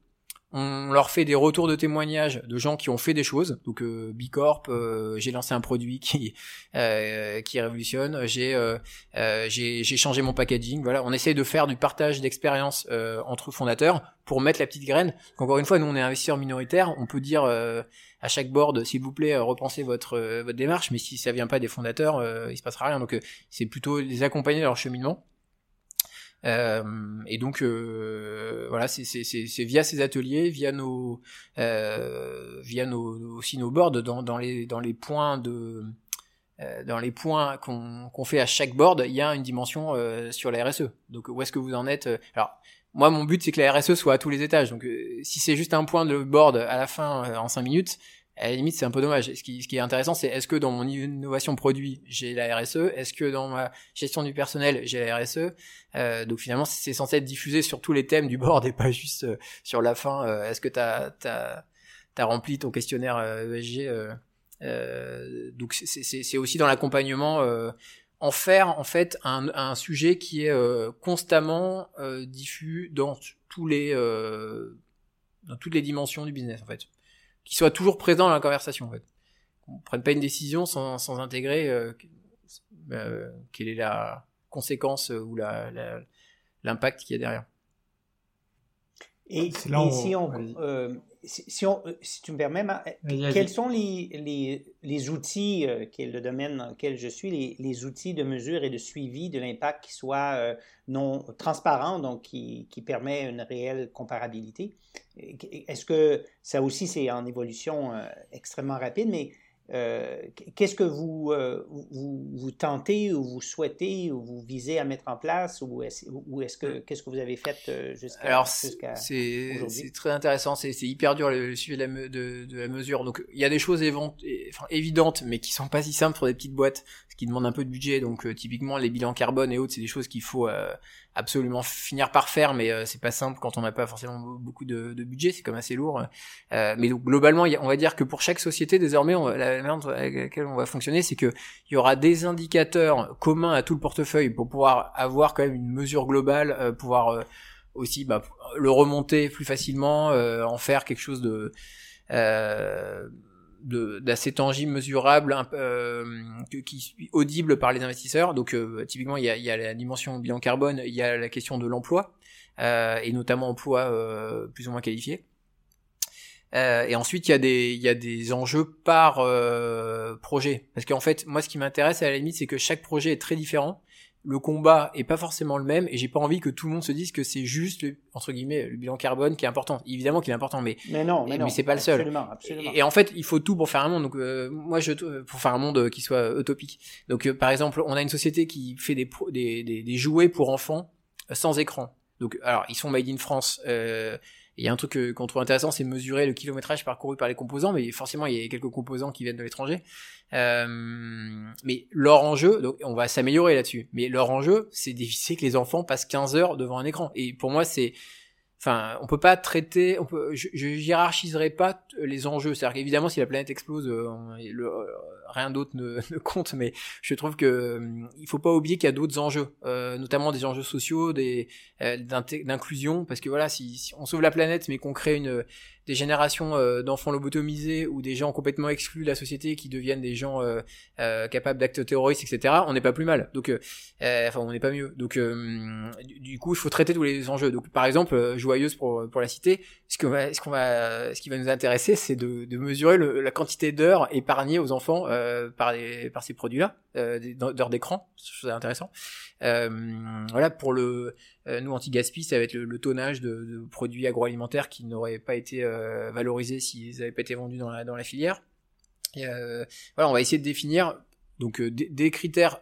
On leur fait des retours de témoignages de gens qui ont fait des choses. Donc euh, Bicorp, euh, j'ai lancé un produit qui euh, qui révolutionne. J'ai j'ai changé mon packaging. Voilà, on essaye de faire du partage d'expérience entre fondateurs pour mettre la petite graine. Encore une fois, nous on est investisseurs minoritaires. On peut dire à chaque board, s'il vous plaît, repensez votre votre démarche. Mais si ça vient pas des fondateurs, il se passera rien. Donc c'est plutôt les accompagner dans leur cheminement. Euh, et donc euh, voilà, c'est via ces ateliers, via nos, euh, via nos aussi nos boards dans, dans les dans les points de dans les points qu'on fait à chaque board, il y a une dimension sur la RSE. Donc où est-ce que vous en êtes Alors moi, mon but c'est que la RSE soit à tous les étages. Donc si c'est juste un point de board à la fin en 5 minutes, à la limite, c'est un peu dommage. Ce qui, ce qui est intéressant, c'est est-ce que dans mon innovation produit, j'ai la RSE Est-ce que dans ma gestion du personnel, j'ai la RSE euh, Donc finalement, c'est censé être diffusé sur tous les thèmes du board et pas juste euh, sur la fin. Euh, est-ce que tu as, rempli ton questionnaire ESG euh, Donc c'est aussi dans l'accompagnement en faire en fait un, un sujet qui est constamment diffus dans tous les dans toutes les dimensions du business en fait qui soit toujours présent dans la conversation en fait. Qu'on prenne pas une décision sans, sans intégrer euh, euh, quelle est la conséquence ou la, l'impact qu'il y a derrière. Et, si, on, si, on, si, tu me permets, quels sont les, les, les outils, qui est le domaine dans lequel je suis, les, les, outils de mesure et de suivi de l'impact qui soient non transparents, donc qui, qui permet une réelle comparabilité? Est-ce que ça aussi, c'est en évolution euh, extrêmement rapide, mais euh, qu'est-ce que vous, euh, vous, vous, tentez ou vous souhaitez ou vous visez à mettre en place ou est-ce que qu'est-ce que vous avez fait jusqu'à Alors c'est très intéressant, c'est hyper dur le, suivi de la, de, la, mesure. Donc il y a des choses enfin, évidentes mais qui sont pas si simples pour des petites boîtes, ce qui demande un peu de budget. Donc typiquement les bilans carbone et autres, c'est des choses qu'il faut absolument finir par faire, mais euh, c'est pas simple quand on n'a pas forcément beaucoup de, budget, c'est comme assez lourd. Euh, mais donc, globalement, on va dire que pour chaque société, désormais, on la manière avec laquelle on va fonctionner, c'est que il y aura des indicateurs communs à tout le portefeuille pour pouvoir avoir quand même une mesure globale, euh, pouvoir euh, aussi bah, le remonter plus facilement, en faire quelque chose de d'assez tangible, mesurable, euh, qui audible par les investisseurs. Donc euh, typiquement, il y a, la dimension bilan carbone, il y a la question de l'emploi euh, et notamment emploi euh, plus ou moins qualifié. Et ensuite, il y a des il y a des enjeux par projet, parce qu'en fait, moi, ce qui m'intéresse à la limite, c'est que chaque projet est très différent le combat est pas forcément le même et j'ai pas envie que tout le monde se dise que c'est juste le, entre guillemets le bilan carbone qui est important. Évidemment qu'il est important, mais mais non, mais, c'est pas le seul. Et, en fait, il faut tout pour faire un monde. Donc euh, moi, je pour faire un monde qui soit utopique. Donc euh, par exemple, on a une société qui fait des, des, des, des jouets pour enfants sans écran. Donc alors ils sont made in France. Euh, il y a un truc qu'on trouve intéressant, c'est mesurer le kilométrage parcouru par les composants, mais forcément il y a quelques composants qui viennent de l'étranger. Euh, mais leur enjeu, donc on va s'améliorer là-dessus, mais leur enjeu, c'est d'éviter que les enfants passent 15 heures devant un écran. Et pour moi, c'est enfin, on peut pas traiter, on je, je hiérarchiserai pas les enjeux. C'est-à-dire qu'évidemment, si la planète explose, euh, euh, rien d'autre ne, compte, mais je trouve que euh, il faut pas oublier qu'il y a d'autres enjeux, euh, notamment des enjeux sociaux, des d'inclusion, parce que voilà, si, on sauve la planète, mais qu'on crée une des générations d'enfants lobotomisés ou des gens complètement exclus de la société qui deviennent des gens capables d'actes terroristes, etc. On n'est pas plus mal. Donc, enfin, on n'est pas mieux. Donc, du, coup, il faut traiter tous les enjeux. Donc, par exemple, joyeuse pour la cité, ce qu'on va, ce qu'on va, ce qui va nous intéresser, c'est de, mesurer le, la quantité d'heures épargnées aux enfants euh, par les, par ces produits-là, euh, d'heures d'écran, c'est intéressant. Euh, voilà, pour le, euh, nous anti-gaspi, ça va être le, tonnage de, de, produits agroalimentaires qui n'auraient pas été euh, valorisés s'ils n'avaient pas été vendus dans la, dans la filière. Et, voilà, on va essayer de définir donc des, critères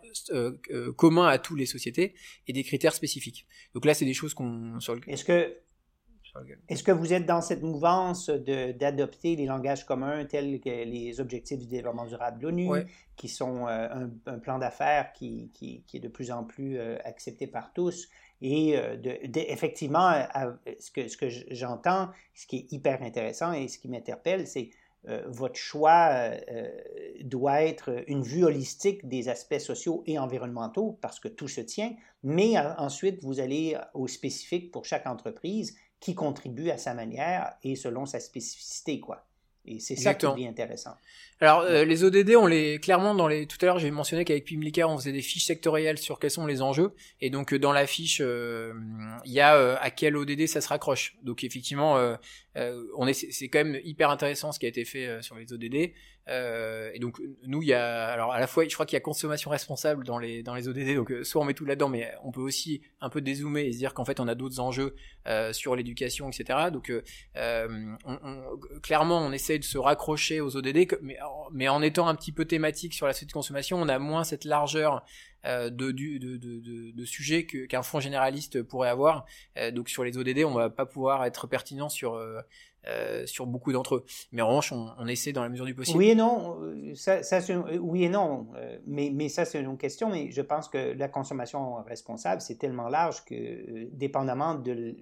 communs à toutes les sociétés et des critères spécifiques. Donc là, c'est des choses qu'on sur Est-ce que Est-ce que vous êtes dans cette mouvance d'adopter les langages communs tels que les objectifs du développement durable de l'ONU, qui sont un, plan d'affaires qui, qui, qui, est de plus en plus accepté par tous? Et de, effectivement, ce que, ce que j'entends, ce qui est hyper intéressant et ce qui m'interpelle, c'est euh, votre choix euh, euh, doit être une vue holistique des aspects sociaux et environnementaux parce que tout se tient, mais ensuite vous allez au spécifique pour chaque entreprise qui contribue à sa manière et selon sa spécificité quoi. Et c'est ça qui est intéressant. Alors euh, les ODD, on les clairement dans les tout à l'heure j'ai mentionné qu'avec Pimlica on faisait des fiches sectorielles sur quels sont les enjeux et donc euh, dans la fiche euh, il y a à quel ODD ça se raccroche. Donc effectivement on est c'est quand même hyper intéressant ce qui a été fait sur les ODD. Et donc nous, il y a alors à la fois, je crois qu'il y a consommation responsable dans les dans les ODD, donc soit on met tout là-dedans, mais on peut aussi un peu dézoomer et se dire qu'en fait on a d'autres enjeux sur l'éducation, etc. Donc on, clairement, on essaye de se raccrocher aux ODD, mais, mais en étant un petit peu thématique sur la société de consommation, on a moins cette largeur euh, de, de, sujets qu'un fonds généraliste pourrait avoir. Euh, donc sur les ODD, on va pas pouvoir être pertinent sur euh, sur beaucoup d'entre eux. Mais en revanche, on, essaie dans la mesure du possible. Oui et non, oui et non, mais, ça c'est une question. Mais je pense que la consommation responsable, c'est tellement large que, dépendamment de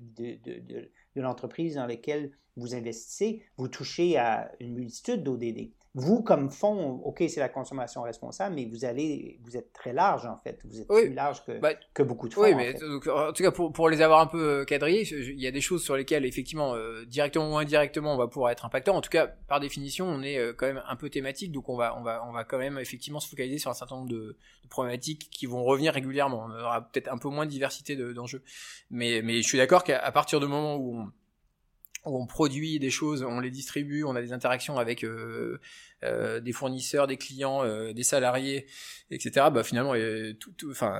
l'entreprise dans laquelle vous investissez, vous touchez à une multitude d'ODD. Vous, comme fonds, OK, c'est la consommation responsable, mais vous allez, vous êtes très large, en fait. Vous êtes plus large que, bah, que beaucoup de fonds. Oui, mais en, tout cas, pour, pour les avoir un peu euh, quadrillés, il y a des choses sur lesquelles, effectivement, euh, directement ou indirectement, on va pouvoir être impactant. En tout cas, par définition, on est euh, quand même un peu thématique, donc on va, on va, on va quand même, effectivement, se focaliser sur un certain nombre de, de problématiques qui vont revenir régulièrement. On aura peut-être un peu moins de diversité d'enjeux. mais, mais je suis d'accord qu'à partir du moment où on, on produit des choses, on les distribue, on a des interactions avec euh, euh, des fournisseurs, des clients, euh, des salariés, etc. Bah finalement, tout, tout, enfin,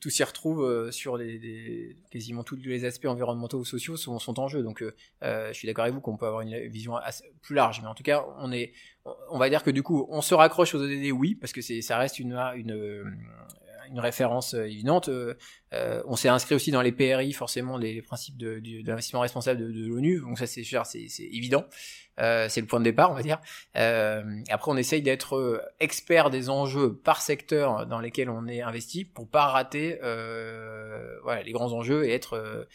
tout s'y retrouve sur des, quasiment tous les aspects environnementaux ou sociaux sont, sont en jeu. Donc, je suis d'accord avec vous qu'on peut avoir une vision plus large, mais en tout cas, on est, on va dire que du coup, on se raccroche aux ODD, oui, parce que ça reste une, une une référence euh, évidente. Euh, euh, on s'est inscrit aussi dans les PRI, forcément, les, principes de, l'investissement responsable de, l'ONU. Donc ça, c'est c'est évident. c'est le point de départ, on va dire. après, on essaye d'être expert des enjeux par secteur dans lesquels on est investi pour pas rater voilà, les grands enjeux et être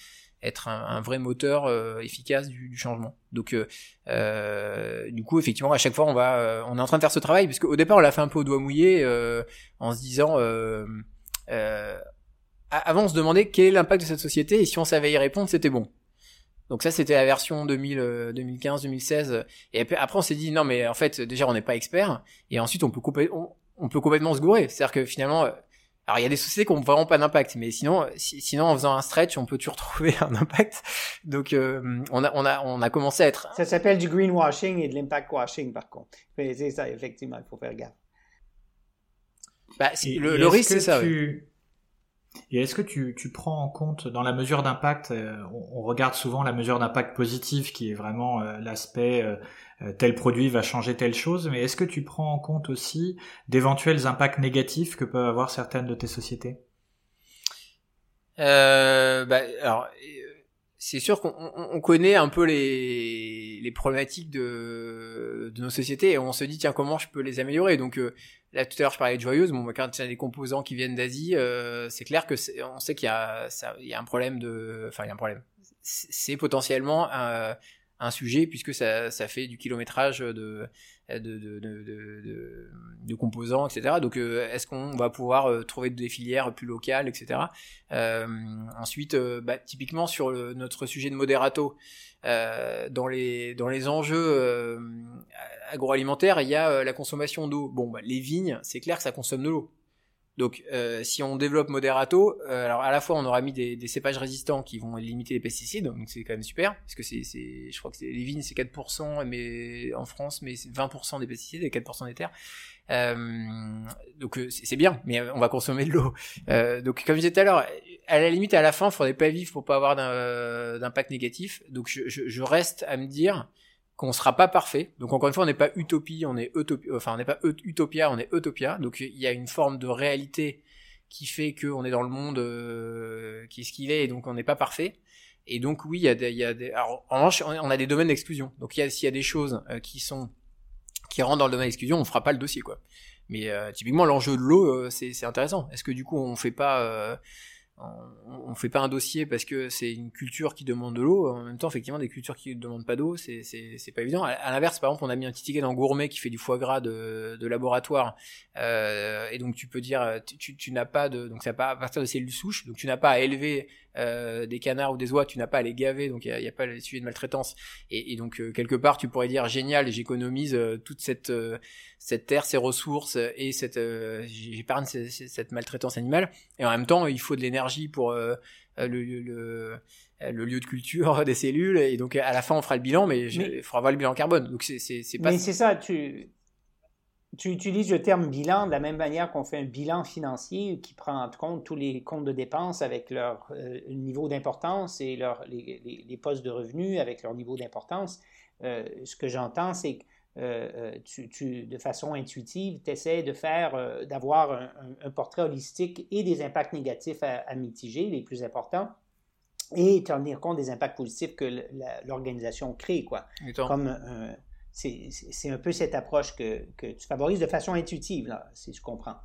être un, vrai moteur efficace du, changement. Donc, du coup, effectivement, à chaque fois, on va, on est en train de faire ce travail, puisque au départ, on l'a fait un peu au doigt mouillé, en se disant, avant, on se demandait quel est l'impact de cette société, et si on savait y répondre, c'était bon. Donc ça, c'était la version 2000, 2015, 2016. Et après, on s'est dit, non, mais en fait, déjà, on n'est pas expert, et ensuite, on peut, on peut complètement se gourer. C'est-à-dire que finalement, alors il y a des sociétés qui ont vraiment pas d'impact, mais sinon, sinon en faisant un stretch, on peut toujours trouver un impact. Donc euh, on a on a on a commencé à être. Ça s'appelle du greenwashing et de l'impact washing par contre. Mais c'est ça effectivement, il faut faire gaffe. Bah, le, risque c'est ça. Et est-ce que tu, tu, prends en compte dans la mesure d'impact, euh, on, regarde souvent la mesure d'impact positif qui est vraiment euh, l'aspect euh, tel produit va changer telle chose, mais est-ce que tu prends en compte aussi d'éventuels impacts négatifs que peuvent avoir certaines de tes sociétés? Bah, alors, c'est sûr qu'on connaît un peu les, les problématiques de, nos sociétés et on se dit tiens comment je peux les améliorer? Donc Là, tout à l'heure, je parlais de joyeuse. Bon, quand il y a des composants qui viennent d'Asie, euh, c'est clair que on sait qu'il y a, y a un problème de, enfin, il y a un problème. C'est potentiellement un, un, sujet puisque ça, ça fait du kilométrage de, de, de, composants, etc. Donc, euh, est-ce qu'on va pouvoir euh, trouver des filières plus locales, etc. Euh, ensuite, bah, typiquement sur notre sujet de modérato, euh, dans les dans les enjeux agroalimentaires, il y a la consommation d'eau. Bon, bah, les vignes, c'est clair que ça consomme de l'eau. Donc, si on développe Moderato, alors à la fois on aura mis des, des, cépages résistants qui vont limiter les pesticides, donc c'est quand même super, parce que c'est, je crois que les vignes c'est 4%, mais en France, mais c'est 20% des pesticides et 4% des terres. Euh, donc c'est bien, mais on va consommer de l'eau. Euh, donc comme je disais tout à l'heure, à la limite à la fin, il faudrait pas vivre pour pas avoir d'impact négatif. Donc je, je, je, reste à me dire qu'on sera pas parfait. Donc encore une fois, on n'est pas utopie, on est utopie, enfin on n'est pas utopia, on est utopia. Donc il y a une forme de réalité qui fait qu'on est dans le monde euh, qui est ce qu'il est et donc on n'est pas parfait. Et donc oui, il y a des, il y a des alors, en revanche, on a des domaines d'exclusion. Donc il y a s'il y a des choses qui sont qui rentrent dans le domaine d'exclusion, on fera pas le dossier quoi. Mais typiquement l'enjeu de l'eau, c'est intéressant. Est-ce que du coup on fait pas on, fait pas un dossier parce que c'est une culture qui demande de l'eau. En même temps, effectivement, des cultures qui ne demandent pas d'eau, c'est, c'est, pas évident. À, l'inverse, par exemple, on a mis un petit ticket dans Gourmet qui fait du foie gras de, de laboratoire. Euh, et donc, tu peux dire, tu, tu, n'as pas de, donc ça pas à partir de cellules souches, donc tu n'as pas à élever euh, des canards ou des oies, tu n'as pas à les gaver, donc il n'y a, pas le sujet de maltraitance. Et, et donc, euh, quelque part, tu pourrais dire, génial, j'économise euh, toute cette, cette terre, ces ressources et cette, j'épargne cette, cette maltraitance animale. Et en même temps, il faut de l'énergie pour le, le, le lieu de culture des cellules et donc à la fin on fera le bilan mais, il faudra voir le bilan carbone donc c'est c'est pas mais c'est ça tu tu utilises le terme bilan de la même manière qu'on fait un bilan financier qui prend en compte tous les comptes de dépenses avec leur euh, niveau d'importance et leur, les, les, postes de revenus avec leur niveau d'importance. Euh, ce que j'entends, c'est que euh, tu, tu, de façon intuitive, tu essaies de faire, d'avoir un, un, portrait holistique et des impacts négatifs à, à mitiger, les plus importants, et tenir compte des impacts positifs que l'organisation crée, quoi. Comme c'est un peu cette approche que, tu favorises de façon intuitive, si je comprends.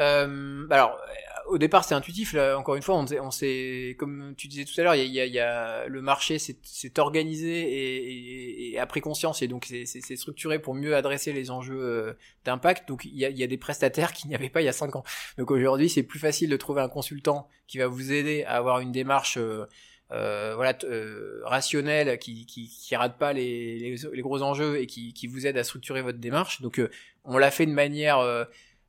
Euh, alors, au départ, c'est intuitif. Encore une fois, on, sait, comme tu disais tout à l'heure, il y le marché s'est organisé et, a pris conscience et donc c'est structuré pour mieux adresser les enjeux euh, d'impact. Donc, il y a, des prestataires qui n'y avaient pas il y a cinq ans. Donc aujourd'hui, c'est plus facile de trouver un consultant qui va vous aider à avoir une démarche. Euh, euh, voilà euh, rationnel qui, qui rate pas les, gros enjeux et qui, qui vous aide à structurer votre démarche. Donc euh, on l'a fait de manière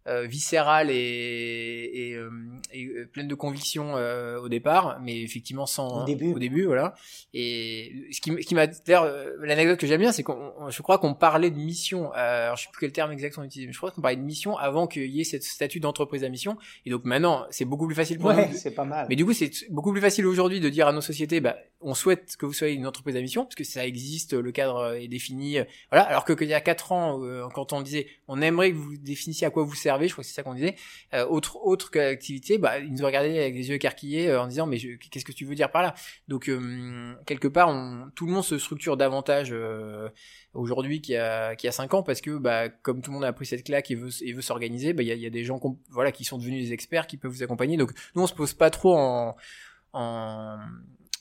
euh, viscérale et, et, euh, et, euh, pleine de conviction euh, au départ, mais effectivement sans au début, au début voilà. Et ce qui, ce qui m'a d'ailleurs l'anecdote que j'aime bien, c'est qu'on, je crois qu'on parlait de mission. alors je sais plus quel terme exact on utilisait, mais je crois qu'on parlait de mission avant qu'il y ait cette statut d'entreprise à mission. Et donc maintenant, c'est beaucoup plus facile pour ouais, nous. c'est pas mal. Mais du coup, c'est beaucoup plus facile aujourd'hui de dire à nos sociétés, bah, on souhaite que vous soyez une entreprise à mission, parce que ça existe, le cadre est défini, voilà. Alors que qu'il y a quatre ans, quand on disait, on aimerait que vous définissiez à quoi vous servez je crois que c'est ça qu'on disait. Euh, autre autre activité, bah, ils nous regardaient avec les yeux écarquillés euh, en disant mais qu'est-ce que tu veux dire par là? Donc euh, quelque part, tout le monde se structure davantage aujourd'hui qu'il y a qu'il y a cinq ans parce que bah comme tout le monde a pris cette claque et veut et veut s'organiser, bah il y a, des gens voilà qui sont devenus des experts qui peuvent vous accompagner. Donc nous on se pose pas trop en,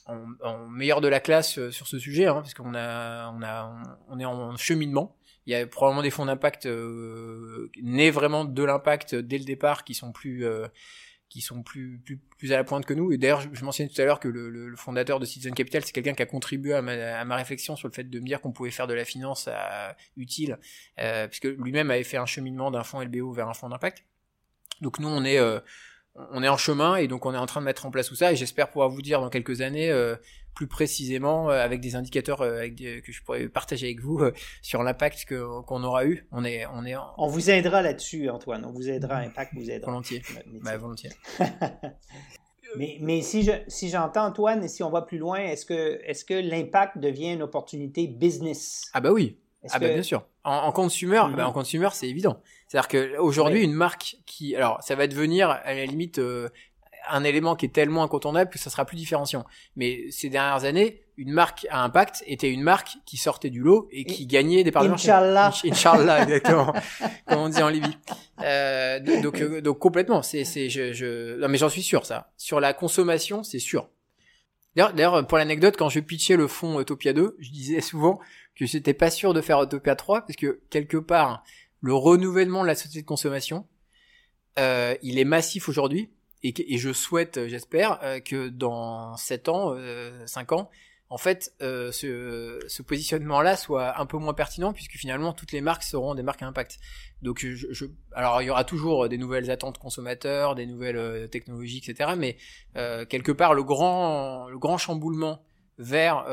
en, meilleur de la classe sur ce sujet, hein, parce qu'on a, on a, on est en cheminement il y a probablement des fonds d'impact euh, nés vraiment de l'impact dès le départ qui sont plus euh, qui sont plus, plus, plus à la pointe que nous. Et d'ailleurs, je, je mentionnais tout à l'heure que le, le, fondateur de Citizen Capital, c'est quelqu'un qui a contribué à ma, à ma, réflexion sur le fait de me dire qu'on pouvait faire de la finance euh, utile, euh, puisque lui-même avait fait un cheminement d'un fonds LBO vers un fonds d'impact. Donc nous, on est euh, on est en chemin et donc on est en train de mettre en place tout ça. Et j'espère pouvoir vous dire dans quelques années euh, plus précisément euh, avec des indicateurs euh, avec que je pourrais partager avec vous sur l'impact qu'on aura eu. On est on est on vous aidera là-dessus Antoine, on vous aidera impact vous aidera. Volontiers. Bah, volontiers. mais mais si je si j'entends Antoine et si on va plus loin, est-ce que est-ce que l'impact devient une opportunité business? Ah bah oui. Ah bah bien sûr. En, en consumer, bah en consumer c'est évident. C'est-à-dire que aujourd'hui une marque qui alors ça va devenir à la limite un élément qui est tellement incontournable que ça sera plus différenciant. Mais ces dernières années, une marque à impact était une marque qui sortait du lot et qui gagnait des parts de marché. Inch'Allah. Inch'Allah, exactement. comme on dit en Libye. Euh, donc, euh, donc complètement. C'est, c'est, je, je, non mais j'en suis sûr ça. Sur la consommation, c'est sûr. D'ailleurs, pour l'anecdote, quand je pitchais le fond Utopia 2, je disais souvent que j'étais pas sûr de faire Utopia 3 parce que quelque part, le renouvellement de la société de consommation, euh, il est massif aujourd'hui et, je souhaite, euh, j'espère, euh, que dans 7 ans, 5 euh, ans, en fait, ce, ce positionnement-là soit un peu moins pertinent puisque finalement toutes les marques seront des marques à impact. Donc, je, je, alors il y aura toujours des nouvelles attentes consommateurs, des nouvelles technologies, etc. Mais quelque part, le grand, le grand chamboulement vers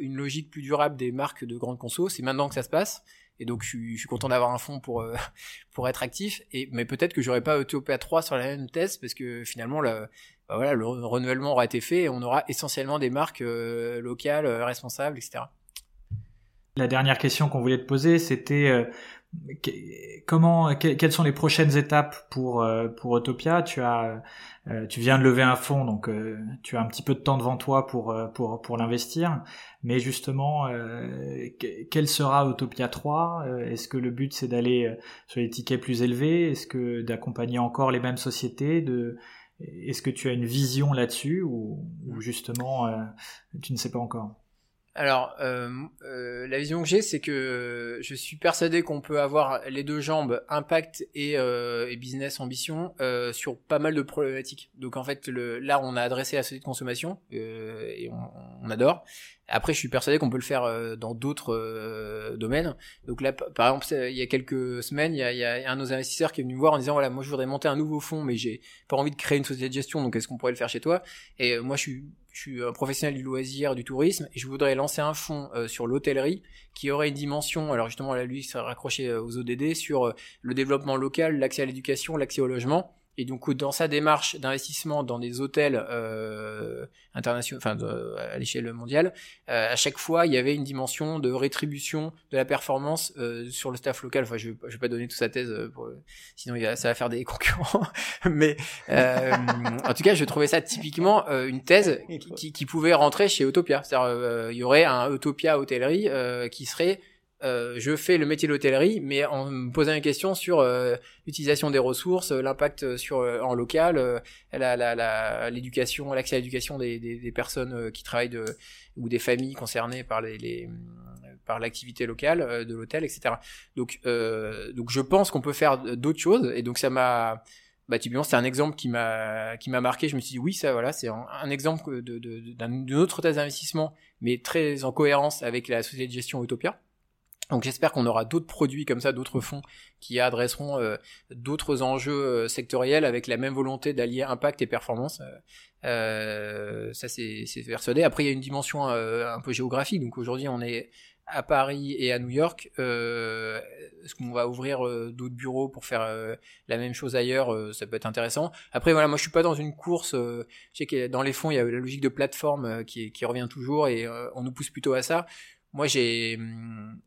une logique plus durable des marques de grande conso, c'est maintenant que ça se passe. Et donc je suis, content d'avoir un fonds pour euh, pour être actif. Et mais peut-être que j'aurais pas ETOPA 3 sur la même thèse parce que finalement le bah voilà le renouvellement aura été fait et on aura essentiellement des marques euh, locales euh, responsables, etc. La dernière question qu'on voulait te poser, c'était comment, quelles sont les prochaines étapes pour euh, pour Utopia Tu as, euh, tu viens de lever un fonds, donc euh, tu as un petit peu de temps devant toi pour pour pour l'investir. Mais justement, quel sera Utopia 3 Est-ce que le but c'est d'aller sur les tickets plus élevés? Est-ce que d'accompagner encore les mêmes sociétés? Est-ce que tu as une vision là-dessus? Ou, ou justement tu ne sais pas encore? Alors, euh, euh, la vision que j'ai, c'est que je suis persuadé qu'on peut avoir les deux jambes, impact et, euh, et business ambition, euh, sur pas mal de problématiques. Donc en fait, le, là, on a adressé la société de consommation euh, et on, on, adore. Après, je suis persuadé qu'on peut le faire euh, dans d'autres domaines. Donc là, par exemple, il y a quelques semaines, il y a, il y a, un de nos investisseurs qui est venu me voir en disant voilà, moi, je voudrais monter un nouveau fonds, mais j'ai pas envie de créer une société de gestion. Donc, est-ce qu'on pourrait le faire chez toi? Et moi, je suis je suis un professionnel du loisir, du tourisme, et je voudrais lancer un fonds euh, sur l'hôtellerie qui aurait une dimension, alors justement là lui, ça raccroché euh, aux ODD, sur euh, le développement local, l'accès à l'éducation, l'accès au logement, et donc dans sa démarche d'investissement dans des hôtels euh, internationaux, enfin à l'échelle mondiale, euh, à chaque fois il y avait une dimension de rétribution de la performance euh, sur le staff local. Enfin, je, je vais pas donner toute sa thèse, euh, pour, sinon ça va faire des concurrents. Mais euh, en tout cas, je trouvais ça typiquement euh, une thèse qui, qui, pouvait rentrer chez Utopia. C'est-à-dire, il y aurait un Utopia hôtellerie qui serait euh, je fais le métier de l'hôtellerie, mais en me posant une question sur euh, l'utilisation des ressources, euh, l'impact sur en local, l'éducation, l'accès à l'éducation des, personnes qui travaillent de, ou des familles concernées par les, par l'activité locale de l'hôtel, etc. Donc, donc je pense qu'on peut faire d'autres choses, et donc ça m'a bah typiquement c'est un exemple qui m'a qui m'a marqué je me suis dit oui ça voilà c'est un, exemple de, d'une autre thèse d'investissement mais très en cohérence avec la société de gestion Utopia donc j'espère qu'on aura d'autres produits comme ça, d'autres fonds qui adresseront euh, d'autres enjeux euh, sectoriels avec la même volonté d'allier impact et performance. Euh, ça c'est persuadé. Après il y a une dimension un peu géographique. Donc aujourd'hui on est à Paris et à New York. Est-ce qu'on va ouvrir d'autres bureaux pour faire la même chose ailleurs? Ça peut être intéressant. Après voilà, moi je suis pas dans une course. je sais que dans les fonds il y a la logique de plateforme qui, qui revient toujours et on nous pousse plutôt à ça. Moi j'ai hum, euh,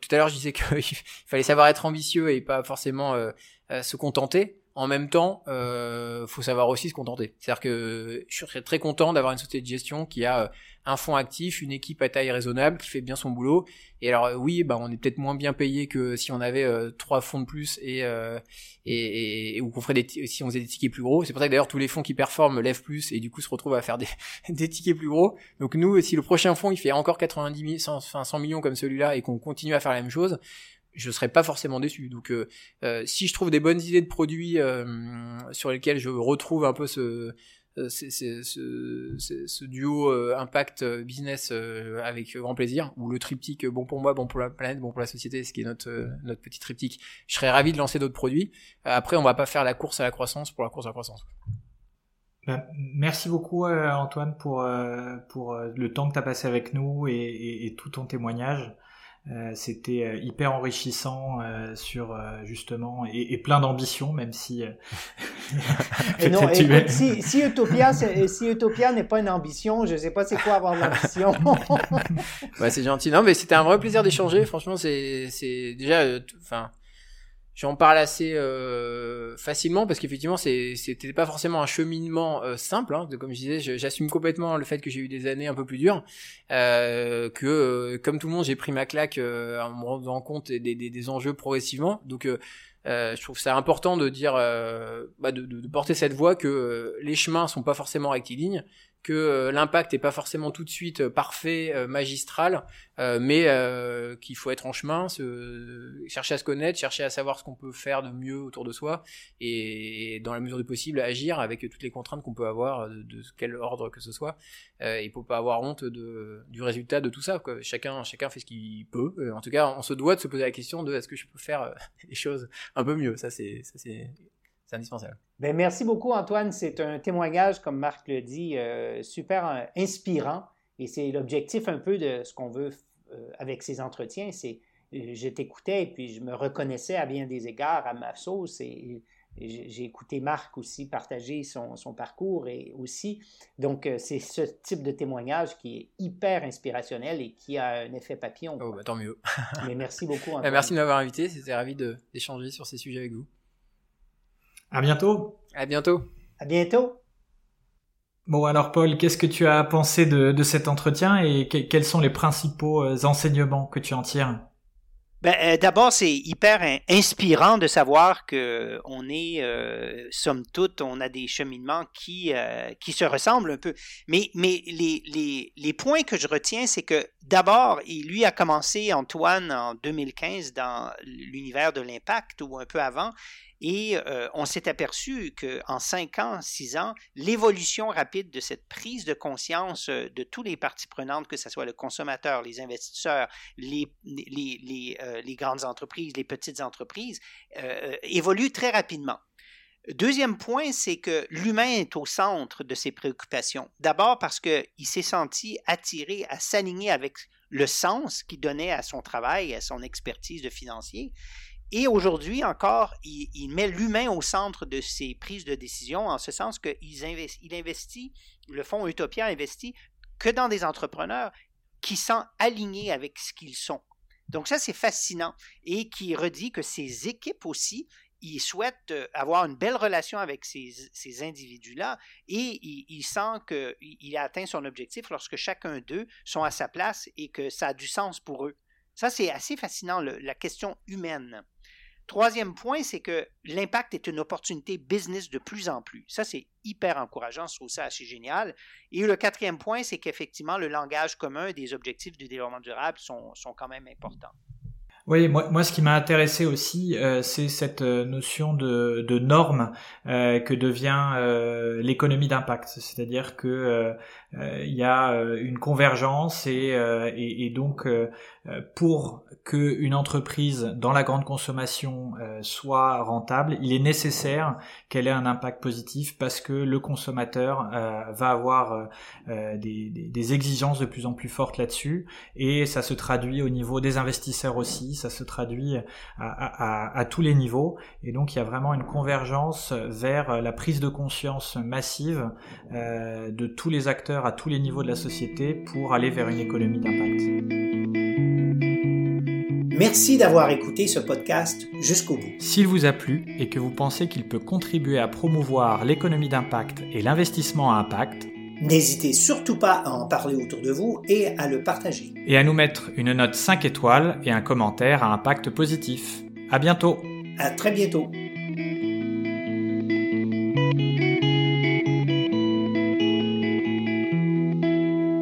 tout à l'heure je disais qu'il fallait savoir être ambitieux et pas forcément euh, euh, se contenter. En même temps, euh, faut savoir aussi se contenter. C'est-à-dire que je serais très content d'avoir une société de gestion qui a un fonds actif, une équipe à taille raisonnable qui fait bien son boulot. Et alors euh, oui, bah on est peut-être moins bien payé que si on avait euh, trois fonds de plus et, euh, et, et, ou qu'on ferait des si on faisait des tickets plus gros. C'est pour ça que d'ailleurs tous les fonds qui performent lèvent plus et du coup se retrouvent à faire des, des tickets plus gros. Donc nous, si le prochain fonds il fait encore 90 000, 100, 100 millions comme celui-là et qu'on continue à faire la même chose, je serais pas forcément déçu. Donc, euh, si je trouve des bonnes idées de produits euh, sur lesquels je retrouve un peu ce, euh, c'est, ce, ce, duo euh, impact euh, business avec grand plaisir, ou le triptyque bon pour moi, bon pour la planète, bon pour la société, ce qui est notre, notre petit triptyque. Je serais ravi de lancer d'autres produits. Après, on va pas faire la course à la croissance pour la course à la croissance. Ben, merci beaucoup Antoine pour, pour le temps que tu as passé avec nous et, et tout ton témoignage. Euh, c'était euh, hyper enrichissant euh, sur justement et, plein d'ambition, même si. non, si, si, Utopia, si Utopia n'est pas une ambition, je sais pas c'est quoi avoir l'ambition. ouais, c'est gentil. Non, mais c'était un vrai plaisir d'échanger. Franchement, c'est c'est déjà, enfin J'en parle assez euh, facilement parce qu'effectivement c'était pas forcément un cheminement euh, simple. Hein, comme je disais, j'assume complètement le fait que j'ai eu des années un peu plus dures, euh, que euh, comme tout le monde j'ai pris ma claque en me rendant compte des, des, enjeux progressivement. Donc je trouve ça important de dire, bah, de, de, porter cette voix que les chemins sont pas forcément rectilignes, que euh, l'impact est pas forcément tout de suite euh, parfait, euh, magistral, mais qu'il faut être en chemin, se, chercher à se connaître, chercher à savoir ce qu'on peut faire de mieux autour de soi, et, dans la mesure du possible agir avec toutes les contraintes qu'on peut avoir de, quel ordre que ce soit. il faut pas avoir honte de, du résultat de tout ça. Quoi. Chacun, chacun fait ce qu'il peut. en tout cas, on se doit de se poser la question de est-ce que je peux faire les choses un peu mieux. Ça, c'est, c'est indispensable. Ben, merci beaucoup, Antoine. C'est un témoignage, comme Marc le dit, euh, super euh, inspirant. Et c'est l'objectif un peu de ce qu'on veut euh, avec ces entretiens. C'est je t'écoutais et puis je me reconnaissais à bien des égards à ma sauce et j'ai écouté Marc aussi partager son, son, parcours et aussi. Donc, c'est ce type de témoignage qui est hyper inspirationnel et qui a un effet papillon. Oh, bah, tant mieux. Mais merci beaucoup. Bah, merci de m'avoir invité. C'était ravi d'échanger sur ces sujets avec vous. À bientôt. À bientôt. À bientôt. Bon, alors Paul, qu'est-ce que tu as pensé de, de cet entretien et quels sont les principaux euh, enseignements que tu en tires? Ben, euh, D'abord, c'est hyper inspirant de savoir que on est, euh, somme toute, on a des cheminements qui, euh, qui se ressemblent un peu. Mais, mais les, les, les points que je retiens, c'est que d'abord, il lui a commencé, Antoine, en 2015 dans l'univers de l'impact ou un peu avant, et euh, on s'est aperçu qu'en cinq ans, six ans, l'évolution rapide de cette prise de conscience de tous les parties prenantes, que ce soit le consommateur, les investisseurs, les, les, euh, grandes entreprises, les petites entreprises, évolue très rapidement. Deuxième point, c'est que l'humain est au centre de ses préoccupations. D'abord parce qu'il s'est senti attiré à s'aligner avec le sens qu'il donnait à son travail, à son expertise de financier, et aujourd'hui encore, il, met l'humain au centre de ses prises de décision, en ce sens qu'il investit, il investit, le fonds Utopia investit que dans des entrepreneurs qui sont alignés avec ce qu'ils sont. Donc ça, c'est fascinant et qui redit que ses équipes aussi, ils souhaitent euh, avoir une belle relation avec ces, ces individus-là et il, sent qu'il a atteint son objectif lorsque chacun d'eux sont à sa place et que ça a du sens pour eux. Ça, c'est assez fascinant, la question humaine. Troisième point, c'est que l'impact est une opportunité business de plus en plus. Ça, c'est hyper encourageant, je trouve ça assez génial. Et le quatrième point, c'est qu'effectivement, le langage commun des objectifs du développement durable sont, sont quand même importants. Oui, moi, ce qui m'a intéressé aussi, euh, c'est cette euh, notion de, de norme euh, que devient l'économie d'impact. C'est-à-dire que il y a une convergence et, et, et donc pour qu'une entreprise dans la grande consommation soit rentable, il est nécessaire qu'elle ait un impact positif parce que le consommateur va avoir des, des, exigences de plus en plus fortes là-dessus. Et ça se traduit au niveau des investisseurs aussi ça se traduit à, tous les niveaux, et donc il y a vraiment une convergence vers la prise de conscience massive euh, de tous les acteurs à tous les niveaux de la société pour aller vers une économie d'impact. Merci d'avoir écouté ce podcast jusqu'au bout. S'il vous a plu et que vous pensez qu'il peut contribuer à promouvoir l'économie d'impact et l'investissement à impact, N'hésitez surtout pas à en parler autour de vous et à le partager. Et à nous mettre une note 5 étoiles et un commentaire à impact positif. À bientôt. À très bientôt.